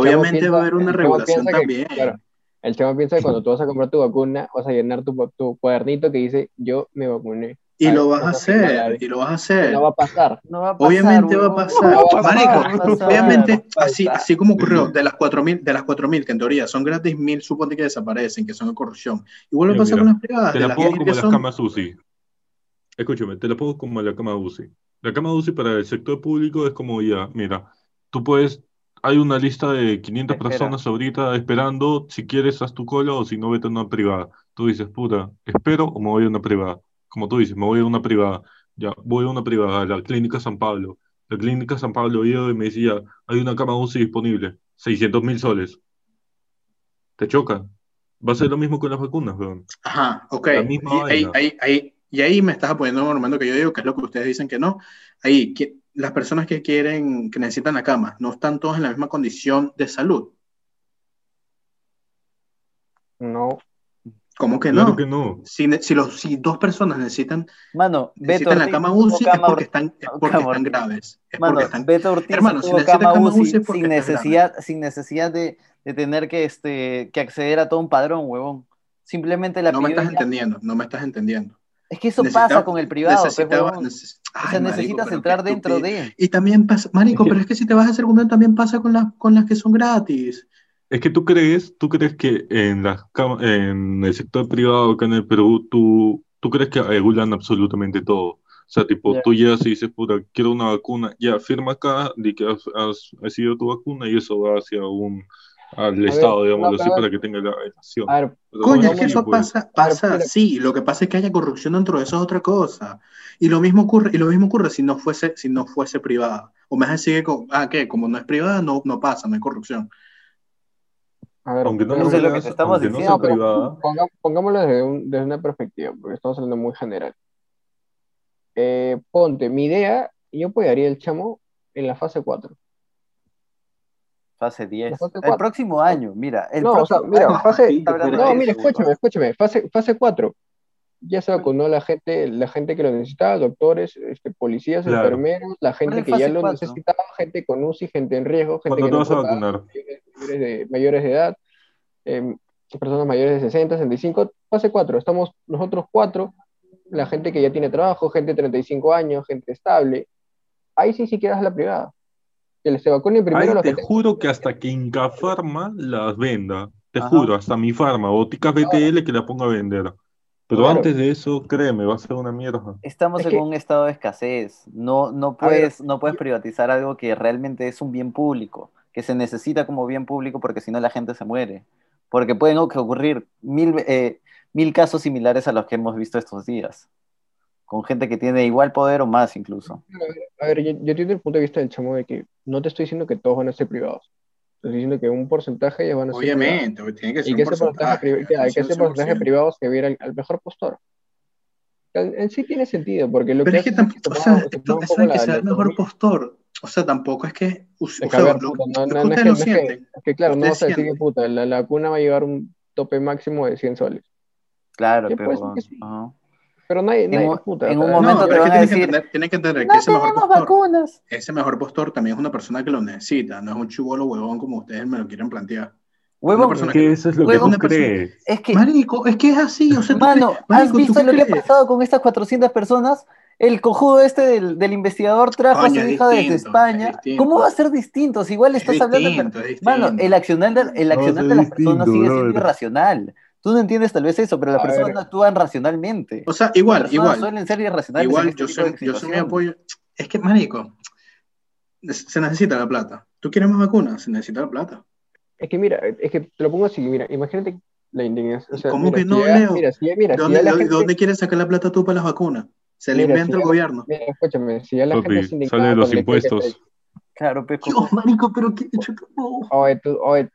Obviamente piensa- va a haber una regulación piensa que- también. claro, el chamo piensa que cuando tú vas a comprar tu vacuna, vas a llenar tu, tu cuadernito que dice, yo me vacuné. Y lo vas a hacer, y lo vas a hacer. No va a pasar. No va a pasar, Obviamente va a pasar. No va a pasar, Marico, no va a pasar. obviamente, No va a así, pasar. así como ocurrió, de las 4.000, de las 4.000 que en teoría son gratis, 1.000 supone que desaparecen, que son de corrupción. Igual lo Mira, pasa mira, con las privadas. Te la pongo 10.000 como las son, camas UCI. Escúchame, te la pongo como la cama UCI. La cama UCI para el sector público es como ya, mira, tú puedes, hay una lista de 500 Espera. personas ahorita esperando, si quieres haz tu cola o si no vete a una privada. Tú dices, puta, espero o me voy a una privada. Como tú dices, me voy a una privada. Ya, voy a una privada, a la Clínica San Pablo. La Clínica San Pablo iba y me decía, hay una cama UCI disponible, 600 mil soles. Te choca. Va a ser lo mismo con las vacunas, weón. Ajá, ok. La misma Y ahí, vaina. ahí, ahí- y ahí me estás apoyando en un que yo digo, que es lo que ustedes dicen que no. Ahí, que las personas que quieren, que necesitan la cama, no están todas en la misma condición de salud. No. ¿Cómo que Claro no? que no. Si, si, los, si dos personas necesitan, Mano, Beto necesitan la Ortiz cama UCI, es cama porque Or- están, es porque están graves. Es Mano, porque están Beto Ortiz Hermano, si tuvo necesita cama UCI UCI es porque sin necesidad, sin necesidad de, de tener que, este, que acceder a todo un padrón, huevón. Simplemente la No me estás ya. entendiendo, no me estás entendiendo. Es que eso Necesitaba- pasa con el privado, pe, necesitaba- neces- O Ay, sea, marico, necesitas entrar dentro de. Y también pasa, marico, pero es que si te vas a hacer argumento también pasa con las, con las que son gratis. Es que tú crees, tú crees que en las en el sector privado acá en el Perú, tú, tú crees que regulan absolutamente todo. O sea, tipo, Ya. tú llegas y dices, puta, quiero una vacuna, ya, firma acá, di que has, has recibido tu vacuna y eso va hacia un, al ver, Estado, no, digámoslo así, pero- para que tenga la relación. A ver, Pero Coño, no es que así, eso pues. pasa, pasa, mira. sí, lo que pasa es que haya corrupción dentro de eso es otra cosa. Y lo mismo ocurre, y lo mismo ocurre si no fuese, si no fuese privada. O me sigue con, ah, que como no es privada, no, no pasa, no hay corrupción. A ver, Aunque no lo Eso es lo que estamos no diciendo, sea pero- privada, ponga- pongámoslo desde, un- desde una perspectiva, porque estamos hablando muy general. Eh, ponte, mi idea, yo apoyaría el chamo en la fase 4. Fase 10. fase El próximo año, mira. El No, o sea, próximo mira, fase, no, mira, escúchame, escúchame, fase, fase 4. Ya se vacunó la gente, la gente que lo necesitaba, doctores, este, policías, Claro. enfermeros, la gente que ya lo cuatro? necesitaba, gente con UCI, gente en riesgo, gente ¿cuándo que no vas a puede pagar, vacunar? mayores de, mayores de edad, em, personas mayores de 60, 65, fase 4. Estamos nosotros cuatro, la gente que ya tiene trabajo, gente de 35 años, gente estable. Ahí sí, si quieres la privada. Que se vacunen primero los te que juro que hasta que Inca Pharma las venda, te Ajá. juro, hasta mi Pharma, Boticas BTL que la ponga a vender. Pero Claro. antes de eso, créeme, va a ser una mierda. Estamos Es en que- un estado de escasez. No, no A ver, puedes, no puedes privatizar algo que realmente es un bien público, que se necesita como bien público porque si no la gente se muere. Porque pueden oc- ocurrir mil, eh, mil casos similares a los que hemos visto estos días, con gente que tiene igual poder o más incluso. A ver, yo, yo entiendo el punto de vista del chamo de que no te estoy diciendo que todos van a ser privados. Estoy diciendo que un porcentaje ya van a ser. Obviamente, tiene que ser Y un que ese porcentaje, porcentaje. que- que ese porcentaje 100%. privado se viera al, al mejor postor. En, en sí tiene sentido, porque lo Pero que es que hace es tampoco, o se sea, mueva- se esto- mueva un eso poco de que sea el mejor economía. postor, o sea, tampoco es que, o Es que, a sea, ver, lo, puta, no, no- que no es que, lo es que- sienten. es que, claro, no vas a decir que puta, la, la vacuna va a llevar un tope máximo de 100 soles. Claro, pero... que sí. Pero nadie, En nadie un- puta, en un momento No, te es van que a que decir, entender, tienen que entender que No ese mejor tenemos postor, vacunas. ese mejor postor también es una persona que lo necesita, no es un chivolo huevón como ustedes me lo quieren plantear. Huevón, persona Que eso es lo que Huevón tú persona. crees. es que Marico, es que es así, o sea, ¿tú Mano, crees- ¿has Marico, ¿tú visto lo que ha crees? pasado con estas 400 personas? El cojudo este del, del investigador trajo Coño, a su es hija desde distinto, España. es distinto. ¿Cómo va a ser distinto? Si igual Es estás hablando... distinto, de- es Mano, el accionar de, el No, accionar es de las personas distinto, sigue siendo brother. irracional. Tú no entiendes tal vez eso, pero las personas actúan racionalmente. O sea, Las igual, personas igual, suelen ser irracionales igual, este yo soy, yo soy mi apoyo. Es que, marico, se necesita la plata. ¿Tú quieres más vacunas? Se necesita la plata. Es que mira, es que te lo pongo así, mira, imagínate la indignación. O sea, ¿Cómo mira, que no, Leo? Mira, si mira, ¿De si dónde, la gente, quieres sacar la plata tú para las vacunas? Se la Mira, inventa si el ya- gobierno. mira, escúchame, si ya la gente Papi, es indignada sale de los impuestos. te- Claro, pues, Dios, marico, pero qué hecho no. Oye, tú, oye,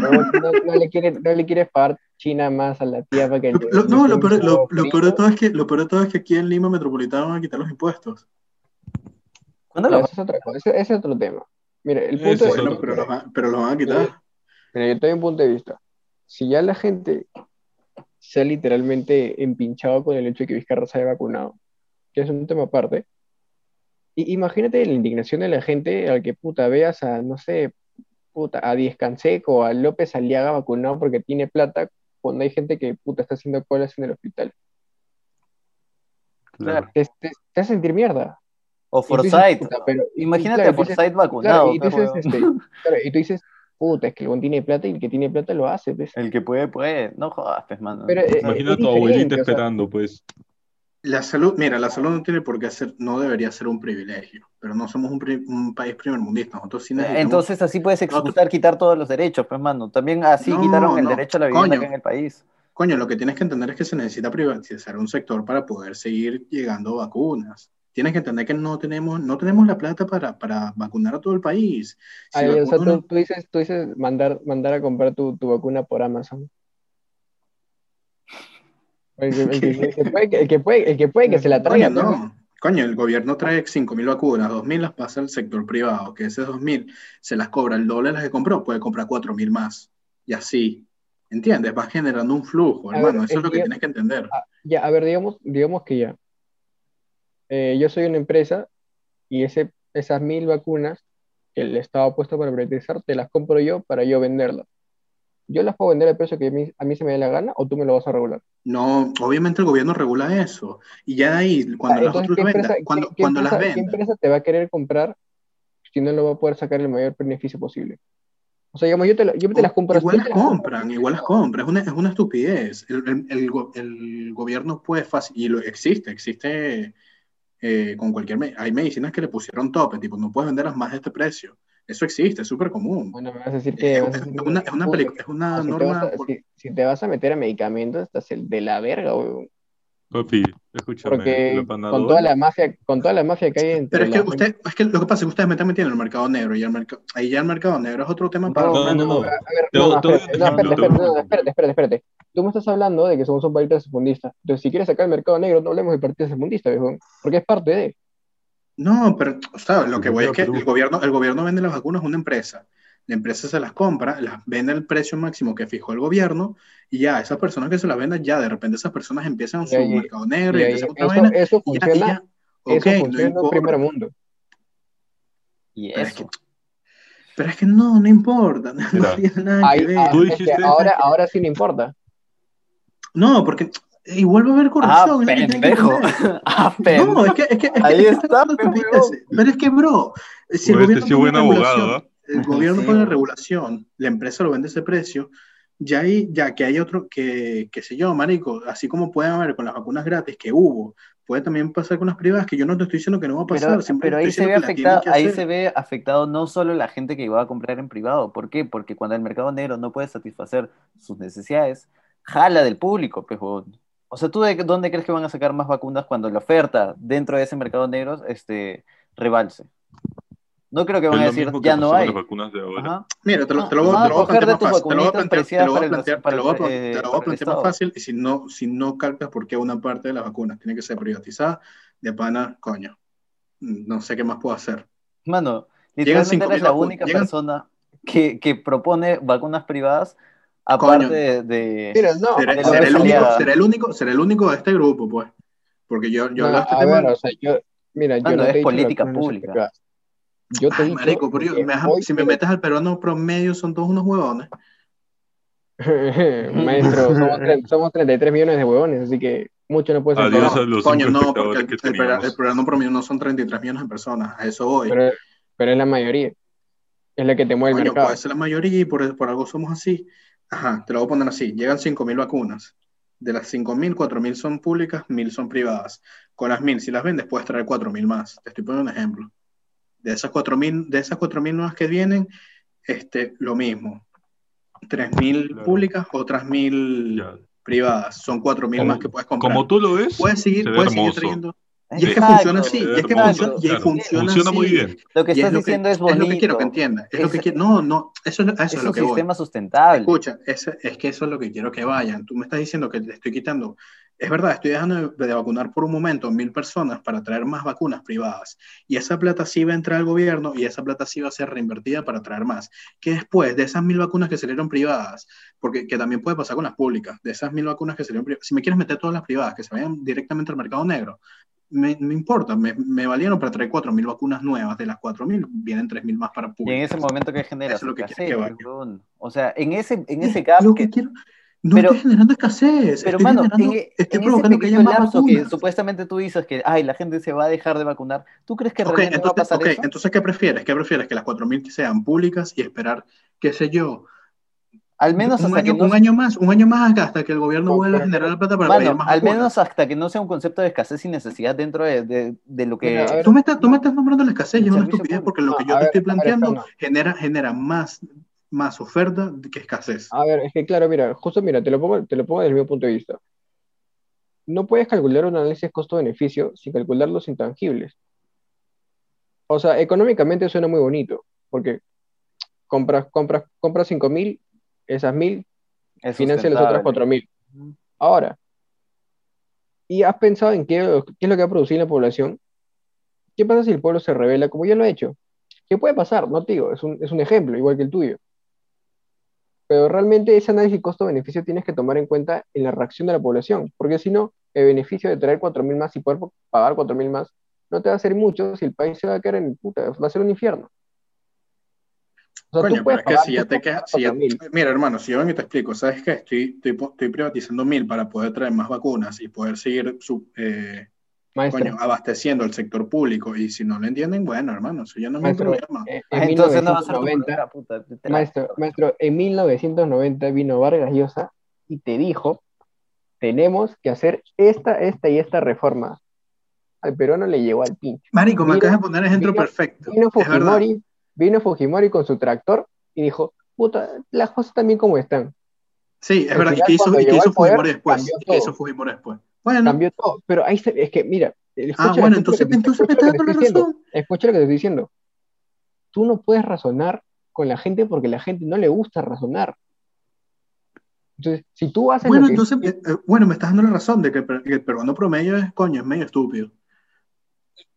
no, no le quieres, no le quieres pagar China más a la tía para que Lo- le- no, lo peor, lo, lo peor de todo es que, lo peor de todo es que aquí en Lima Metropolitana van a quitar los impuestos. ¿Cuándo lo- ese es otra cosa, ese, ese es otro tema. Mira, el punto es pero los, van- pero los van a quitar. mira, yo tengo un punto de vista. Si ya la gente se ha literalmente empinchado con el hecho de que Vizcarra se haya vacunado, que es un tema aparte, y imagínate la indignación de la gente al que puta veas a, no sé, puta, a Díez Canseco o a López Aliaga vacunado porque tiene plata, cuando hay gente que puta está haciendo colas en el hospital. Claro. Te, te, te hace sentir mierda. O Forsyth. Imagínate claro, a Forsyth Claro, vacunado. y tú dices, este, claro, y tú dices, puta, es que el buen tiene plata y el que tiene plata lo hace, pues. El que puede, puede. No jodas, pues, mano. Pero, eh, Imagina a tu abuelita diferente, o sea, esperando, pues. La salud, mira, la salud no tiene por qué ser, no debería ser un privilegio, pero no somos un, pri- un país primermundista, nosotros sí necesitamos. Entonces así puedes excusar quitar todos los derechos, pues, mano. También así No, quitaron el no, derecho a la vivienda coño. acá en el país. Coño, lo que tienes que entender es que se necesita privatizar un sector para poder seguir llegando vacunas. Tienes que entender que no tenemos, no tenemos la plata para, para vacunar a todo el país. Si ay, o sea, tú, tú dices, tú dices mandar, mandar a comprar tu, tu vacuna por Amazon. El que, el que- el que puede, que- el que puede, el que puede que se la traiga, Coño, ¿no? Coño, el gobierno trae 5.000 vacunas, 2.000 las pasa al sector privado, que ese 2.000 se las cobra el doble de las que compró, puede comprar 4.000 más. Y así, ¿entiendes? Vas generando un flujo, A hermano, ver, eso es lo que tienes que entender. Ah, ya, a ver, digamos, digamos que ya. Eh, yo soy una empresa y ese, esas mil vacunas que el Estado ha puesto para privatizar, te las compro yo para yo venderlas. ¿Yo las puedo vender al precio que a mí, a mí se me dé la gana o tú me lo vas a regular? No, obviamente el gobierno regula eso. Y ya de ahí, cuando Ah, las otras ¿qué lo empresa, vendan, cuando, qué- cuando las empresa- qué empresa te va a querer comprar si no lo va a poder sacar el mayor beneficio posible? O sea, digamos, yo te, yo te las compro. Igual las las compran, igual las compran, es una, es una estupidez. El, el- el el gobierno puede fácil, y lo existe, existe eh, con cualquier... Hay medicinas que le pusieron tope, tipo, no puedes venderlas más de este precio. Eso existe, es súper común. Bueno, me vas a decir que... Es, vas a es decir que- una, es una, es una si te, norma... vas a, por- si, si te vas a meter a medicamentos, estás el de la verga, weón. Papi, escúchame, Porque con toda la mafia, con toda la mafia que hay entre Pero es que la- usted, es que lo que pasa es que ustedes me están metiendo en el mercado negro y el mercado, ahí ya el mercado negro es otro tema para No, No, no, no. A ver, Te no, no, te no, espérate, te espérate, espérate, espérate. Tú me estás hablando de que somos un país tercermundista. Entonces, si quieres sacar el mercado negro, no hablemos del partido tercermundista, viejo. Porque es parte de. No, pero, o sea, lo que voy es que el gobierno, el gobierno vende las vacunas a una empresa. La empresa se las compra, las vende al precio máximo que fijó el gobierno, y ya, esas personas que se las vendan, ya, de repente esas personas empiezan su ahí- mercado negro Y empiezan otra eso, vaina, eso y ya, y funciona, ya, ok, eso no funciona en importa. primer mundo. Y Pero es, que, eso. pero es que no, no importa, no, Mira, tiene nada que ver. ah, dijiste- ahora, ahora sí le importa. No, porque igual va a haber Ah, corrupción. que que pendejo. Ah, No, pendejo. es que, es que, es que, Ahí es que está, estupideces. Pero es que, bro, si el Pues gobierno este sí pone buen abogado, regulación, ¿ah? el gobierno Sí, pone regulación, la empresa lo vende a ese precio, ya hay, ya que hay otro, que, qué sé yo, marico, así como puede haber con las vacunas gratis que hubo, puede también pasar con las privadas, que yo no te estoy diciendo que no va a pasar, Pero, pero ahí se ve que afectado, que ahí se ve afectado no solo la gente que iba a comprar en privado. ¿Por qué? Porque cuando el mercado negro no puede satisfacer sus necesidades, jala del público, pues. O sea, ¿tú de dónde crees que van a sacar más vacunas cuando la oferta dentro de ese mercado negro este, rebalse? No creo que van a decir, ya no hay. las vacunas de ahora. Ajá. Mira, te lo, te lo, voy- a lo voy a coger plantear de más fácil, te lo voy a plantear, más fácil, y si no, si no calcas por qué una parte de las vacunas tiene que ser privatizada, de pana, coño, no sé qué más puedo hacer. Mano, Llegan literalmente 5.000 eres la única llegan- persona que, que propone vacunas privadas Coño. aparte de, de- Mira, no, seré, de el único, seré el único, seré el único de este grupo, pues. Porque yo, yo no, hablo de este a tema. ver, o sea, yo, mira, yo Mano, no es política pública. Yo te Ay, dicho marico, pero yo- me si me metes al peruano promedio, son todos unos huevones. Maestro, somos, somos 33 millones de huevones, así que mucho no puede ser. Adiós peor. a los Coño, no, porque el, el, el peruano promedio no son 33 millones de personas, a eso voy. Pero, pero es la mayoría. Es la que te mueve el Coño, mercado. puede ser la mayoría y por, por algo somos así. Ajá, te lo voy a poner así. Llegan 5.000 vacunas. De las 5.000, 4.000 son públicas, 1.000 son privadas. Con las 1.000, si las vendes, puedes traer 4.000 más. Te estoy poniendo un ejemplo. De esas 4.000 de esas 4.000 nuevas que vienen, este, lo mismo. 3.000 Claro. públicas, otras 1.000 Ya. privadas. Son 4.000 Como- más que puedes comprar. Como tú lo ves, puedes seguir, puedes seguir trayendo. Y es que Exacto, funciona así, y es que hermoso, funciona, y claro. funciona, Funciona así. muy bien. Lo que Y es estás que, diciendo es es lo que bonito. quiero que entiendas. Es, lo que Es- quiero. No, no, eso, es- eso Es es un lo que voy. sistema sustentable. Escucha, ese- es que eso es lo que quiero que vayan. Tú me estás diciendo que le estoy quitando. Es verdad, estoy dejando de, de vacunar por un momento mil personas para traer más vacunas privadas. Y esa plata sí va a entrar al gobierno y esa plata sí va a ser reinvertida para traer más. Que después de esas mil vacunas que salieron privadas, porque que también puede pasar con las públicas, de esas mil vacunas que salieron privadas, si me quieres meter todas las privadas que se vayan directamente al mercado negro, me, me importa, me, me valieron para traer cuatro mil vacunas nuevas. De las cuatro mil vienen tres mil más para Y en ese momento que generas Eso es lo que que. O sea, en ese, en ese Es gap lo que, que quiero. No Pero- estoy generando escasez. pero estoy mano, en, generando- e- estoy en ese provocando que haya más lapso que supuestamente tú dices que, ay, la gente se va a dejar de vacunar, ¿tú crees que Ok, realmente va a entonces, pasar ok, eso? entonces, ¿qué prefieres? ¿Qué prefieres? Que las 4.000 sean públicas y esperar, qué sé yo, Al menos un hasta año, que no un año más, un año más acá, hasta que el gobierno No, vuelva a generar la plata para pedir más al vacunas. menos hasta que no sea un concepto de escasez y necesidad dentro de, de- de lo que... Mira, a ver, Tú me, estás, tú me estás nombrando la escasez y es una estupidez porque lo No, que yo te ver, estoy ver, planteando genera, genera más, más oferta que escasez. A ver, es que claro, mira, justo mira, te lo pongo, te lo pongo desde mi punto de vista. No puedes calcular un análisis costo-beneficio sin calcular los intangibles. O sea, económicamente suena muy bonito, porque compras, compras, compras 5.000, esas 1.000 es financian las otras sustentable. 4.000. Ahora, ¿y has pensado en qué, qué es lo que va a producir la población? ¿Qué pasa si el pueblo se revela como ya lo ha hecho? ¿Qué puede pasar? No te digo, es un, es un ejemplo, igual que el tuyo. Pero realmente ese análisis costo-beneficio tienes que tomar en cuenta en la reacción de la población, porque si no, el beneficio de traer 4.000 más y poder pagar 4.000 más no te va a hacer mucho si el país se va a quedar en puta, va a ser un infierno. O sea, Coño, pero es que si ya te pagar si ya- 4.000. mira, hermano, si yo vengo y te explico, ¿sabes qué? Estoy, estoy, estoy privatizando mil para poder traer más vacunas y poder seguir su, eh, Maestro, coño, abasteciendo el sector público. Y si no lo entienden, bueno, hermano, eso ya no Maestro, problema. eh, Ah, en Entonces no va a ser tu 1990, problema, puta, Maestro, maestro, en 1990 vino Vargas Llosa y te dijo, tenemos que hacer esta, esta y esta reforma. al peruano le llegó al pincho. Marico, me acabas de poner el ejemplo vino- perfecto. Vino. Fujimori, vino Fujimori con su tractor y dijo, puta, las cosas también como están. Sí, es verdad. ¿Y final, qué hizo, llegó hizo al poder, Fujimori después? cambió ¿Y qué hizo. Fujimori después? Bueno, Cambió todo. Pero ahí es que, mira, ah, bueno, entonces, entonces me estás dando la razón. Escucha lo que te estoy diciendo. Tú no puedes razonar con la gente porque la gente no le gusta razonar. Entonces, si tú haces Bueno, que entonces, eh, eh, bueno, me estás dando la razón de que que el peruano promedio es, coño, es medio estúpido.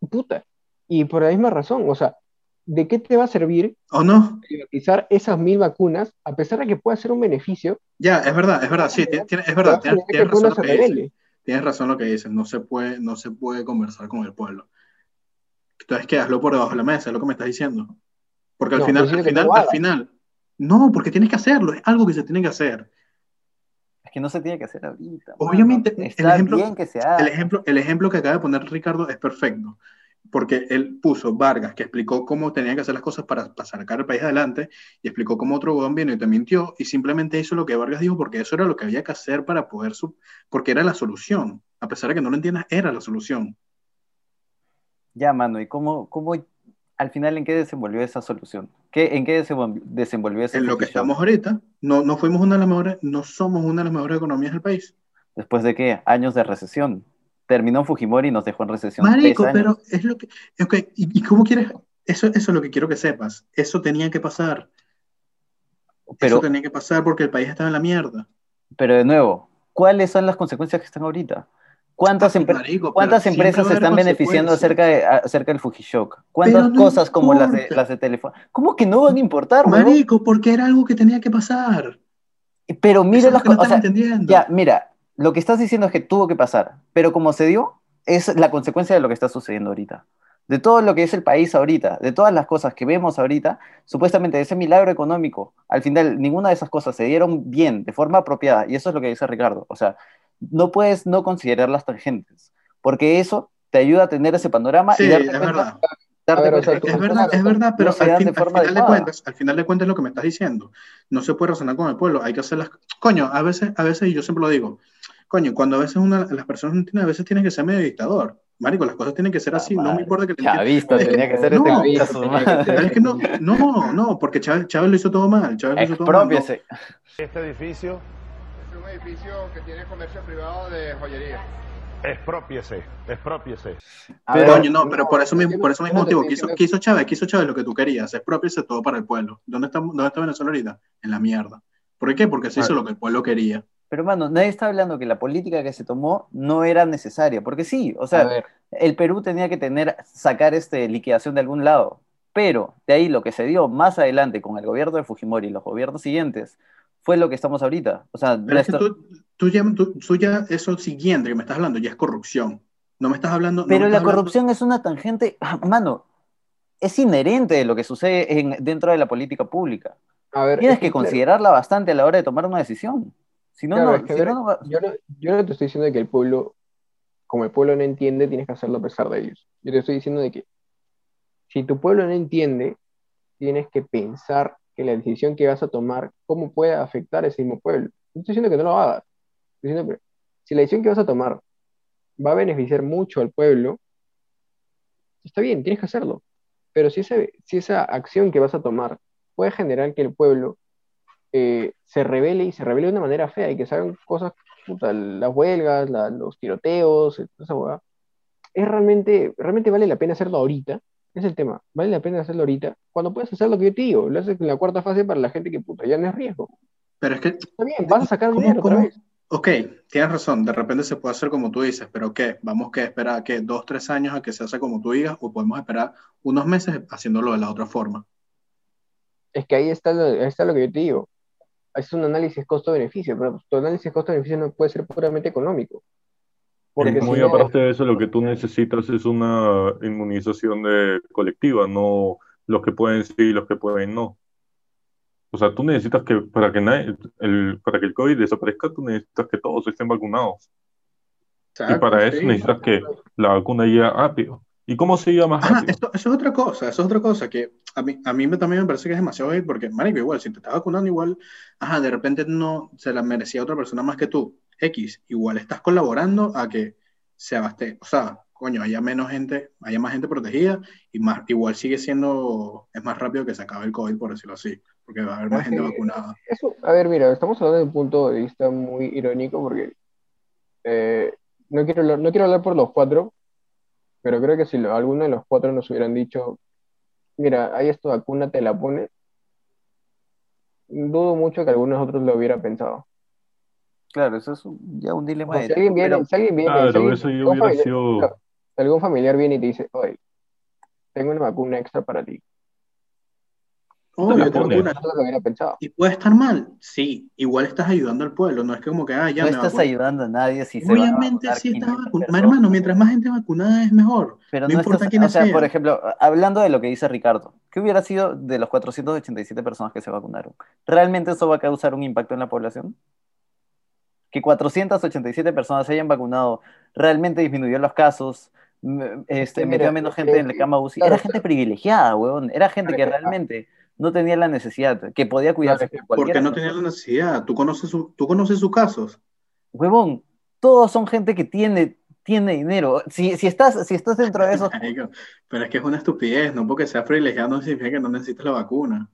puta, y por la misma razón, o sea, ¿de qué te va a servir ¿O no? privatizar esas mil vacunas a pesar de que pueda ser un beneficio? Ya, es verdad, es verdad, sí, tiene- es verdad, tienes, razón lo que dices. revele. Tienes razón lo que dices, no se puede, no se puede conversar con el pueblo. Entonces, ¿qué? Hazlo por debajo de la mesa, es lo que me estás diciendo. Porque al No, final, pues al no final, lo al final, no, porque tienes que hacerlo, es algo que se tiene que hacer. Es que no se tiene que hacer ahorita. Obviamente, mano. el Está ejemplo- bien que se haga. El ejemplo, el ejemplo que acaba de poner Ricardo es perfecto, porque él puso Vargas, que explicó cómo tenían que hacer las cosas para, para sacar el país adelante, y explicó cómo otro huevón vino y te mintió, y simplemente hizo lo que Vargas dijo, porque eso era lo que había que hacer para poder, su- porque era la solución. A pesar de que no lo entiendas, era la solución. Ya, mano, ¿y cómo, cómo al final en qué desenvolvió esa solución? ¿Qué, ¿En qué desenvol- desenvolvió ese En lo que estamos ahorita, no, no fuimos una de las mejores, no somos una de las mejores economías del país. Después de qué? Años de recesión. Terminó Fujimori y nos dejó en recesión. Marico, pero es lo que, ok, ¿y, y cómo quieres? Eso, eso es lo que quiero que sepas. Eso tenía que pasar. Pero, eso tenía que pasar porque el país estaba en la mierda. pero de nuevo, ¿cuáles son las consecuencias que están ahorita? ¿Cuántas, empre- marico, ¿cuántas empresas se están beneficiando acerca de, acerca del Fujishock? ¿Cuántas no cosas como las de, importa. las de teléfono? ¿Cómo que no van a importar? Marico, porque era algo que tenía que pasar. Pero mira las que no cosas. estás entendiendo. Ya, mira, lo que estás diciendo es que tuvo que pasar, pero como se dio, es la consecuencia de lo que está sucediendo ahorita. De todo lo que es el país ahorita, de todas las cosas que vemos ahorita, supuestamente ese milagro económico, al final ninguna de esas cosas se dieron bien, de forma apropiada, y eso es lo que dice Ricardo. O sea, no puedes no considerar las tangentes, porque eso te ayuda a tener ese panorama Sí, y darte es cuenta, darte o sea, Es verdad, es verdad, pero no al, dan fin- de al forma final de cuentas, al final de cuentas lo que me estás diciendo, no se puede razonar con el pueblo, hay que hacer las... Coño, a veces, a veces, y yo siempre lo digo, coño, cuando a veces una, las personas no entienden, a veces tienen que ser medio dictador. Marico, las cosas tienen que ser así, no me importa que. Chavista que- tenía que ser no, este madre. Es que no, no, no, porque Chávez, Chávez lo hizo todo mal. Chávez lo hizo todo mal. no. Expropiese. Este edificio, Es un edificio que tiene comercio privado de joyería. expropiese, expropiese. Pero- Coño, no, pero por eso mismo, por eso mismo motivo, quiso, quiso Chávez, quiso Chávez lo que tú querías, es propio todo para el pueblo. ¿Dónde está, ¿Dónde está Venezuela ahorita? En la mierda. ¿Por qué? Porque se hizo lo que el pueblo quería. Pero, mano, nadie está hablando que la política que se tomó no era necesaria, porque sí, o sea, el Perú tenía que tener, sacar este, liquidación de algún lado, pero de ahí lo que se dio más adelante con el gobierno de Fujimori y los gobiernos siguientes fue lo que estamos ahorita. O sea, Pero es que tú, tú ya, tú, tú ya, eso siguiente que me estás hablando ya es corrupción. No me estás hablando. no pero la estás hablando- corrupción es una tangente, ah, mano, es inherente de lo que sucede en- dentro de la política pública. a ver, Tienes es que claro, considerarla bastante a la hora de tomar una decisión. Si no, Claro, no, si ver, yo, no, yo no te estoy diciendo de que el pueblo, como el pueblo no entiende, tienes que hacerlo a pesar de ellos. Yo te estoy diciendo de que si tu pueblo no entiende, tienes que pensar que la decisión que vas a tomar, cómo puede afectar a ese mismo pueblo. No estoy diciendo que no lo hagas. Estoy diciendo que si la decisión que vas a tomar va a beneficiar mucho al pueblo, está bien, tienes que hacerlo. Pero si, ese, si esa acción que vas a tomar puede generar que el pueblo eh, se revele y se revele de una manera fea y que se hagan cosas, puta, las huelgas, la- los tiroteos, toda esa hueá, es realmente, realmente vale la pena hacerlo ahorita. Es el tema, vale la pena hacerlo ahorita. Cuando puedes hacer lo que yo te digo, lo haces en la cuarta fase para la gente que puta, ya no es riesgo. Pero es que, Está bien, vas a sacar ¿Cómo- dinero otra vez. ok, tienes razón, de repente se puede hacer como tú dices, pero ¿qué? ¿Vamos que esperar que dos, tres años a que se hace como tú digas o podemos esperar unos meses haciéndolo de la otra forma? Es que ahí está, lo, ahí está lo que yo te digo. Es un análisis costo-beneficio, pero tu análisis costo-beneficio no puede ser puramente económico. Porque Y muy si no- aparte de eso, lo que tú necesitas es una inmunización de, colectiva, no los que pueden sí y los que pueden no. O sea, tú necesitas que para que nadie- el, para que el COVID desaparezca, tú necesitas que todos estén vacunados. y para eso necesitas que la vacuna llegue rápido. ¿Y cómo se llega más Ajá, rápido? esto- eso es otra cosa, eso es otra cosa que a mí, a mí me- también me parece que es demasiado hate porque, marico, igual, si te estás vacunando, igual, ajá, de repente no se la merecía otra persona más que tú, X, igual estás colaborando a que se abaste, o sea, coño, haya menos gente, haya más gente protegida y más, igual sigue siendo, es más rápido que se acabe el COVID, por decirlo así, porque va a haber más gente Así- vacunada. Eso, a ver, mira, estamos hablando de un punto de vista muy irónico porque eh, no quiero hablar, no quiero hablar por los cuatro, pero creo que si lo- alguno de los cuatro nos hubieran dicho, mira, hay esta vacuna, te la pones, dudo mucho que algunos otros lo hubiera pensado. Claro, eso es un- ya un dilema O sea, si alguien viene, pero- si alguien viene, Claro, si alguien- eso ya algún hubiera familiar- sido- claro, si algún familiar viene y te dice, oye, tengo una vacuna extra para ti. Yo. No lo hubiera pensado. Y puede estar mal, sí, igual estás ayudando al pueblo, no es que como que, ah, ya no me estás ayudando a nadie si se Obviamente sí estás 500 vacunado. Hermano, mientras más gente vacunada es mejor. Pero no no, importa estás, quiénes o sea, por ejemplo, hablando de lo que dice Ricardo, ¿qué hubiera sido de los 487 personas que se vacunaron? ¿Realmente eso va a causar un impacto en la población? Que 487 personas se hayan vacunado, realmente disminuyó los casos, este, que metió menos gente que- en la cama UCI. claro, Era gente privilegiada, weón. Era gente que Claro, ah. realmente no tenía la necesidad, que podía cuidarse es que- de ¿Por cualquiera qué no de tenía la necesidad? ¿Tú conoces, su- tú conoces sus casos? Huevón, todos son gente que tiene, tiene dinero. Si, si, estás, si estás dentro de esos Pero es que es una estupidez, no porque seas privilegiado no significa que no necesitas la vacuna.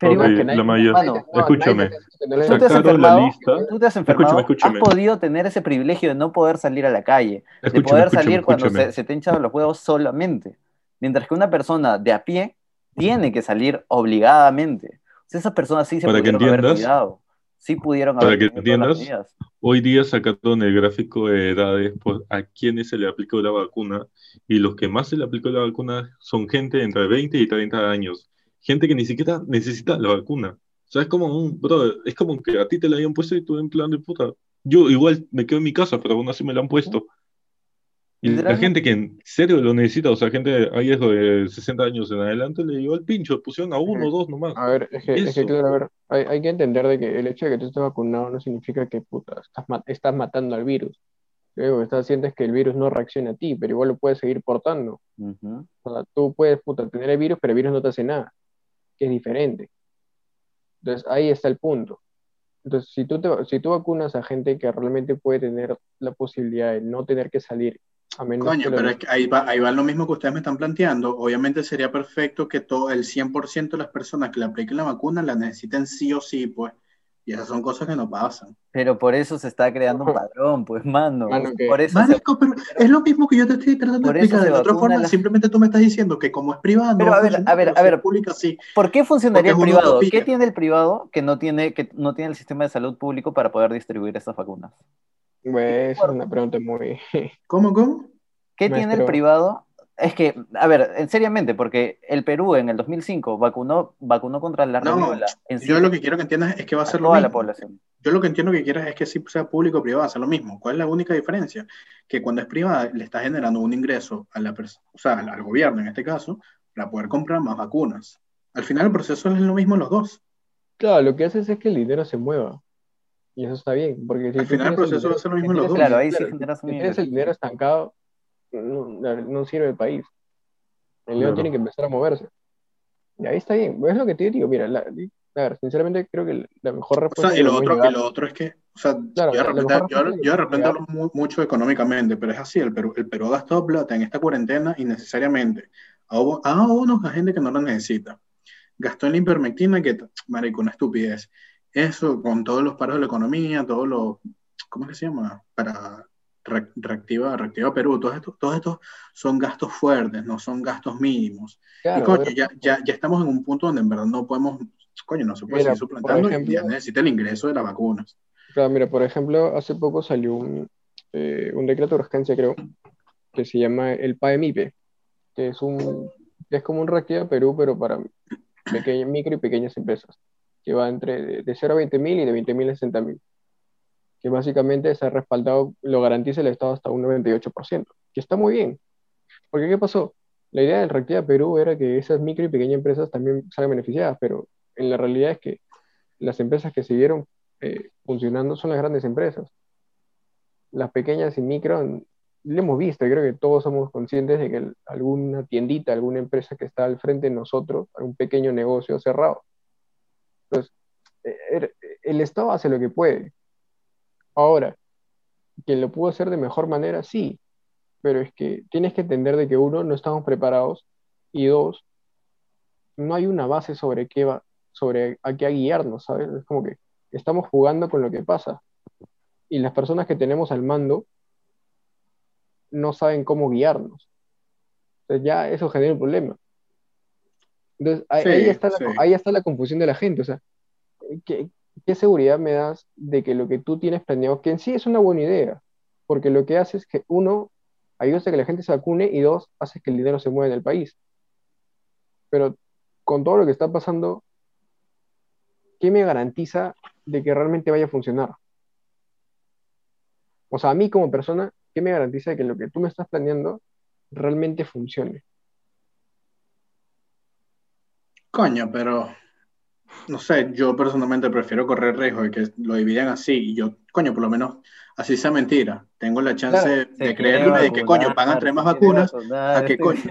Pero Ok, igual que nadie- la mayor- Mano, escúchame. ¿Tú te has enfermado? lista. ¿Tú te has enfermado? Escúchame, escúchame. Has podido tener ese privilegio de no poder salir a la calle, de Escúchame, poder escúchame, salir cuando se, se te hinchan los huevos solamente. Mientras que una persona de a pie tiene que salir obligadamente. O sea, esas personas sí se Para que pudieron haber cuidado. Sí pudieron Para haber que todas las entiendas. Hoy día sacaron el gráfico de edades por a quienes se le aplicó la vacuna y los que más se le aplicó la vacuna son gente entre 20 y 30 años. Gente que ni siquiera necesita la vacuna. O sea, es como un, brother, es como que a ti te la habían puesto y tú en plan de puta. Yo igual me quedo en mi casa, pero aún así me la han puesto. Y la gente que en serio lo necesita, o sea, gente ahí es de 60 años en adelante, le llegó el pincho, pusieron a uno o dos nomás. A ver, es que, es que claro, a ver, hay, hay que entender de que el hecho de que tú estés vacunado no significa que puta, estás, ma- estás matando al virus. Lo que estás haciendo es que el virus no reaccione a ti, pero igual lo puedes seguir portando. Ujú. O sea, tú puedes puta, tener el virus, pero el virus no te hace nada, que es diferente. Entonces ahí está el punto. Entonces, si tú, te, si tú vacunas a gente que realmente puede tener la posibilidad de no tener que salir, a menos Coño, pero es que ahí va, ahí va lo mismo que ustedes me están planteando. Obviamente sería perfecto que todo el 100% de las personas que le apliquen la vacuna la necesiten sí o sí, pues. Y esas son cosas que no pasan. Pero por eso se está creando un padrón, pues, mano. Mano, que- Por eso se- Marico, pero es lo mismo que yo te estoy tratando de explicar de otra forma. la- Simplemente tú me estás diciendo que como es privado, no Pero va a ver, a ver, a ver. pública, sí. ¿Por qué funcionaría el privado? utopía. ¿Qué tiene el privado que no tiene, que no tiene el sistema de salud público para poder distribuir estas vacunas? Esa es una pregunta muy... ¿Cómo, cómo? ¿Qué tiene el privado? Es que, a ver, en seriamente, porque el Perú en el 2005 vacunó, vacunó contra la No, rubiola en Yo lo que quiero que entiendas es que va a a ser lo toda la mismo. población. Yo lo que entiendo que quieras es que sí sea público o privado, hacer lo mismo. ¿Cuál es la única diferencia? Que cuando es privada le está generando un ingreso a la persona, o sea, al, al gobierno en este caso, para poder comprar más vacunas. Al final el proceso es lo mismo en los dos. Claro, lo que haces es que el dinero se mueva. Y eso está bien, porque si Al final el proceso va a ser lo mismo en los dos. el- Claro, ahí sí claro, generas un si tienes el dinero estancado, no, no sirve el país. El dinero Claro. tiene que empezar a moverse. Y ahí está bien. Es lo que te digo, mira, la, a ver, sinceramente creo que la mejor O respuesta sea, y lo, otro, y lo otro es que, o sea, Claro, yo, de repente, yo, yo de repente hablo mu- mucho económicamente, pero es así, el Perú, el Perú ha gastado plata en esta cuarentena innecesariamente. Ha dado bonos a gente que no la necesita. Gastó en la ivermectina, que, marico, una estupidez. Eso, con todos los paros de la economía, todos los, ¿cómo es que se llama? Para re- reactiva, reactiva Perú, todos estos, todos estos son gastos fuertes, no son gastos mínimos. Claro, y coño, ya, ya, ya estamos en un punto donde en verdad no podemos, coño, no se puede Mira, seguir suplantando y ejemplo- ya necesita el ingreso de las vacunas. claro, mira, por ejemplo, hace poco salió un, eh, un decreto de urgencia, creo, que se llama el PAEMIPE, que es un, es como un Reactiva Perú, pero para pequeña- micro y pequeñas empresas, que va entre de, de 0 a 20 mil y de 20 mil a 60 mil, que básicamente está respaldado, lo garantiza el Estado hasta un 98%, que está muy bien. Porque ¿qué pasó? La idea del Reactiva Perú era que esas micro y pequeñas empresas también salgan beneficiadas, pero en la realidad es que las empresas que siguieron eh, funcionando son las grandes empresas. Las pequeñas y micro, lo hemos visto, creo que todos somos conscientes de que alguna tiendita, alguna empresa que está al frente de nosotros, un pequeño negocio ha cerrado. Entonces, eh, er- el Estado hace lo que puede. Ahora, que lo pudo hacer de mejor manera, sí, pero es que tienes que entender de que uno, no estamos preparados y dos, no hay una base sobre qué va, sobre a qué guiarnos, ¿sabes? Es como que estamos jugando con lo que pasa y las personas que tenemos al mando no saben cómo guiarnos. Entonces ya eso genera un problema. Entonces ahí, Sí, ahí está la, sí. ahí está la confusión de la gente. O sea, ¿qué, qué seguridad me das de que lo que tú tienes planeado, que en sí es una buena idea, porque lo que hace es que uno, ayuda a que la gente se vacune y dos, hace que el dinero se mueva en el país. Pero con todo lo que está pasando, ¿qué me garantiza de que realmente vaya a funcionar? O sea, a mí como persona, ¿qué me garantiza de que lo que tú me estás planeando realmente funcione? Coño, pero no sé, yo personalmente prefiero correr riesgo de que lo dividan así y yo, coño, por lo menos así sea mentira. Tengo la chance Claro, de creerme quiere de que, coño, van a vacunar, traer más vacunas. vacunar, ¿a qué este- coño?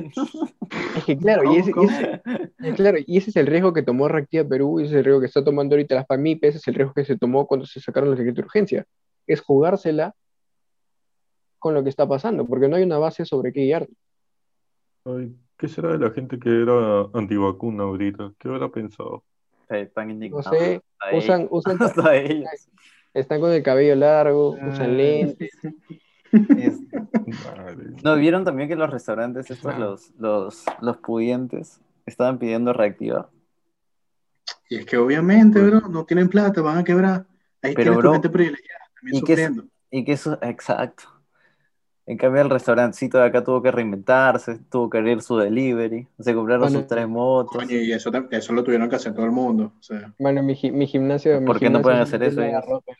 Es que claro, y ¿Cómo, ese, y y claro, y ese es el riesgo que tomó Reactiva Perú, y ese es el riesgo que está tomando ahorita las PAMIP, ese es el riesgo que se tomó cuando se sacaron los decretos de urgencia. Es jugársela con lo que está pasando, porque no hay una base sobre qué guiar. Ay, ¿qué será de la gente que era antivacuna ahorita? ¿Qué habrá pensado? Están No sé, usan, usan, Hasta ellos. están con el cabello largo, Ah. usan lentes. Es- Madre. No, vieron también que los restaurantes, estos, los, los, los pudientes, estaban pidiendo reactivar. Y es que obviamente, bro, no tienen plata, van a quebrar. Ahí Pero, bro, gente privilegiada, también ¿y sufriendo. Y que eso, exacto. En cambio, el restaurancito de acá tuvo que reinventarse, tuvo que abrir su delivery, se compraron Bueno, sus tres motos. Coño, y eso, eso lo tuvieron que hacer todo el mundo. O sea, Bueno, mi, mi gimnasio. mi ¿Por qué no pueden hacer eso ropa.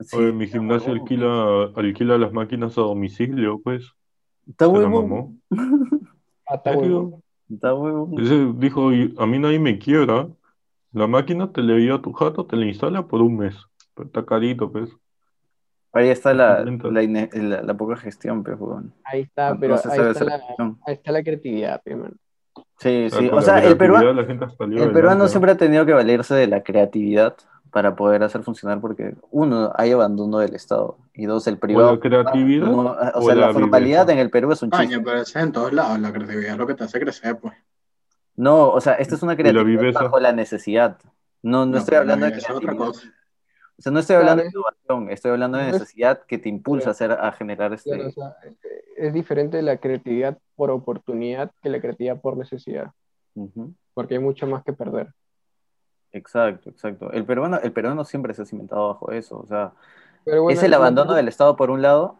Sí, Oye, mi gimnasio alquila, alquila las máquinas a domicilio, pues. Está mamó. Ah, está bueno. Está. Ese dijo, "Y a mí nadie me quiebra. La máquina te le envía a tu jato, te la instala por un mes. Pero está carito, pues. Ahí está la, la, ine- la- la poca gestión, pues, huevón. Ahí está, No pero se ahí está, la, gestión. ahí está la creatividad, man. Sí, O sí. O sea, el creatividad peruano, el peruano adelante. siempre ha tenido que valerse de la creatividad para poder hacer funcionar, porque uno, hay abandono del Estado, y dos, el O privado. la creatividad no- o o sea, la la formalidad viveza. en el Perú es un chiste. coño, pero eso es en todos lados. La creatividad es lo que te hace crecer, pues. No, o sea, esta es una creatividad bajo la necesidad. No, no, No, estoy hablando de es otra creatividad. cosa. O sea, no estoy hablando de Claro, innovación, estoy hablando de necesidad que te impulsa a, hacer, a generar este... Claro, o sea, eh, es diferente la creatividad por oportunidad que la creatividad por necesidad, Ujú. porque hay mucho más que perder. Exacto, exacto. El peruano, el peruano siempre se ha cimentado bajo eso. O sea, bueno, es el abandono del Estado por un lado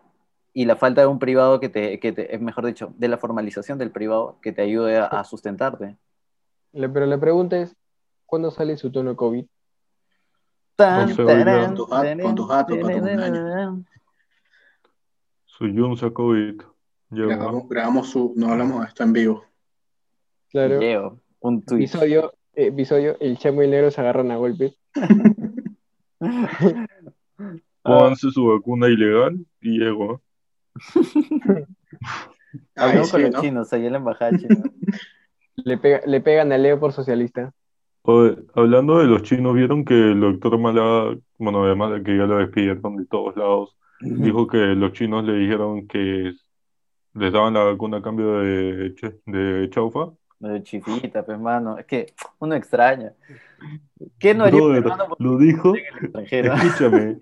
y la falta de un privado que te, que te, es mejor dicho, de la formalización del privado que te ayude a, a sustentarte. pero la pregunta es, ¿cuándo sale su tono COVID? Tan, No sé, ahorita- tarán, Con tu gato- con tu gato, para tu tarán. Su Jun sacó. Grabamos, grabamos su, no hablamos de esto en vivo. Claro, Leo, un tuit. episodio, episodio, el chamo y el negro se agarran a golpes. Pónganse su vacuna ilegal y llegó. Ay, Hablamos sí, con los ¿no? chinos, allá en la embajada china. Le, pega- le pegan a Leo por socialista. Oye, hablando de los chinos, ¿vieron que el doctor Mala, bueno, además de que ya lo despidieron de todos lados, dijo que los chinos le dijeron que les daban la vacuna a cambio de, de chaufa? De chifita, pues, mano. Es que uno extraña. ¿Qué no haría Brother, peruano por lo dijo, escúchame,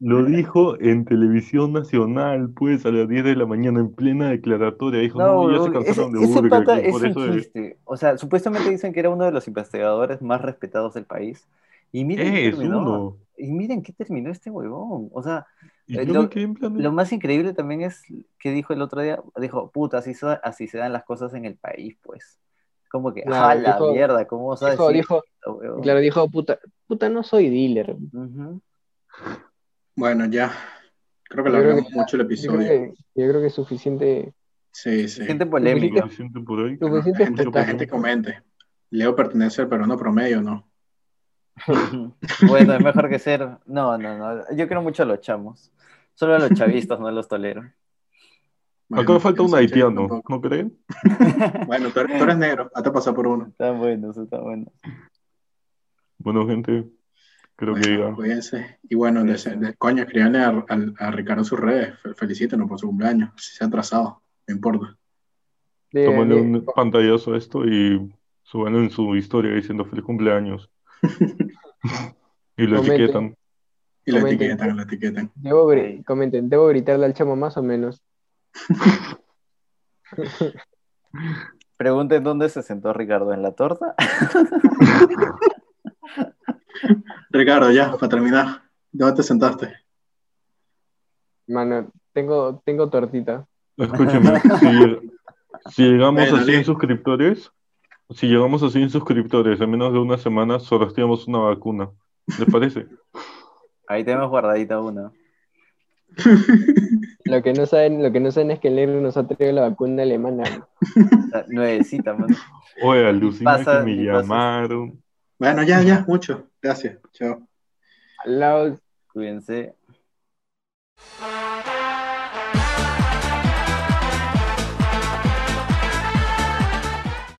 lo dijo en televisión nacional, pues, a las 10 de la mañana, en plena declaratoria. Dijo, no, ya se cansaron ese, de ese pata es por un eso de- chiste. O sea, supuestamente dicen que era uno de los investigadores más respetados del país. Y miren qué es terminó. uno. Y miren qué terminó este huevón. O sea, Eh, lo- lo más increíble también es que dijo el otro día, dijo, puta, así, se- así se dan las cosas en el país, pues. Como que, Claro, ah, la dijo- mierda, ¿cómo a Dijo, dijo, claro, dijo, puta, puta, no soy dealer. Ujú. Bueno, ya. Creo que lo hablamos que- mucho el Yo creo episodio. que, yo creo que es suficiente. Sí, sí. Gente polémica. Suficiente por. Suficiente gente, comente. Leo pertenece al peruano promedio, ¿no? Bueno, es mejor que ser. No, no, no. Yo creo mucho a los chamos. Solo a los chavistas, no a los toleros. Bueno, Acá falta yo un haitiano. ¿no creen? Bueno, tú eres, tú eres negro, hazte pasar por uno. Están buenos, están buenos. Bueno, gente, creo que diga. cuídense. Y bueno, de, de- coño, escríbanle a, a- a Ricardo sus redes. Fel- Felicítenlo por su cumpleaños. Si se ha atrasado, no importa. Tómale un pantallazo a esto y súbanlo en su historia diciendo feliz cumpleaños. Y lo Comenten. etiquetan. Y lo Comenten. etiquetan, lo etiquetan. Debo, comenten, debo gritarle al chamo más o menos. Pregunten dónde se sentó Ricardo, ¿en la torta? Ricardo, ya, para terminar. ¿Dónde te sentaste? Mano, tengo, tengo tortita. Escúcheme, si, si llegamos Bueno, a 100 Lee. suscriptores, si llegamos a 100 suscriptores en menos de una semana, sorteamos una vacuna. ¿Les parece? Ahí tenemos guardadita una. Lo que no saben, lo que no saben es que el negro nos ha traído la vacuna alemana. Nuevecita, mano. Oye, alucina pasa, que me llamaron. Bueno, ya, ya, mucho. Gracias. Chao. Lado Cuídense.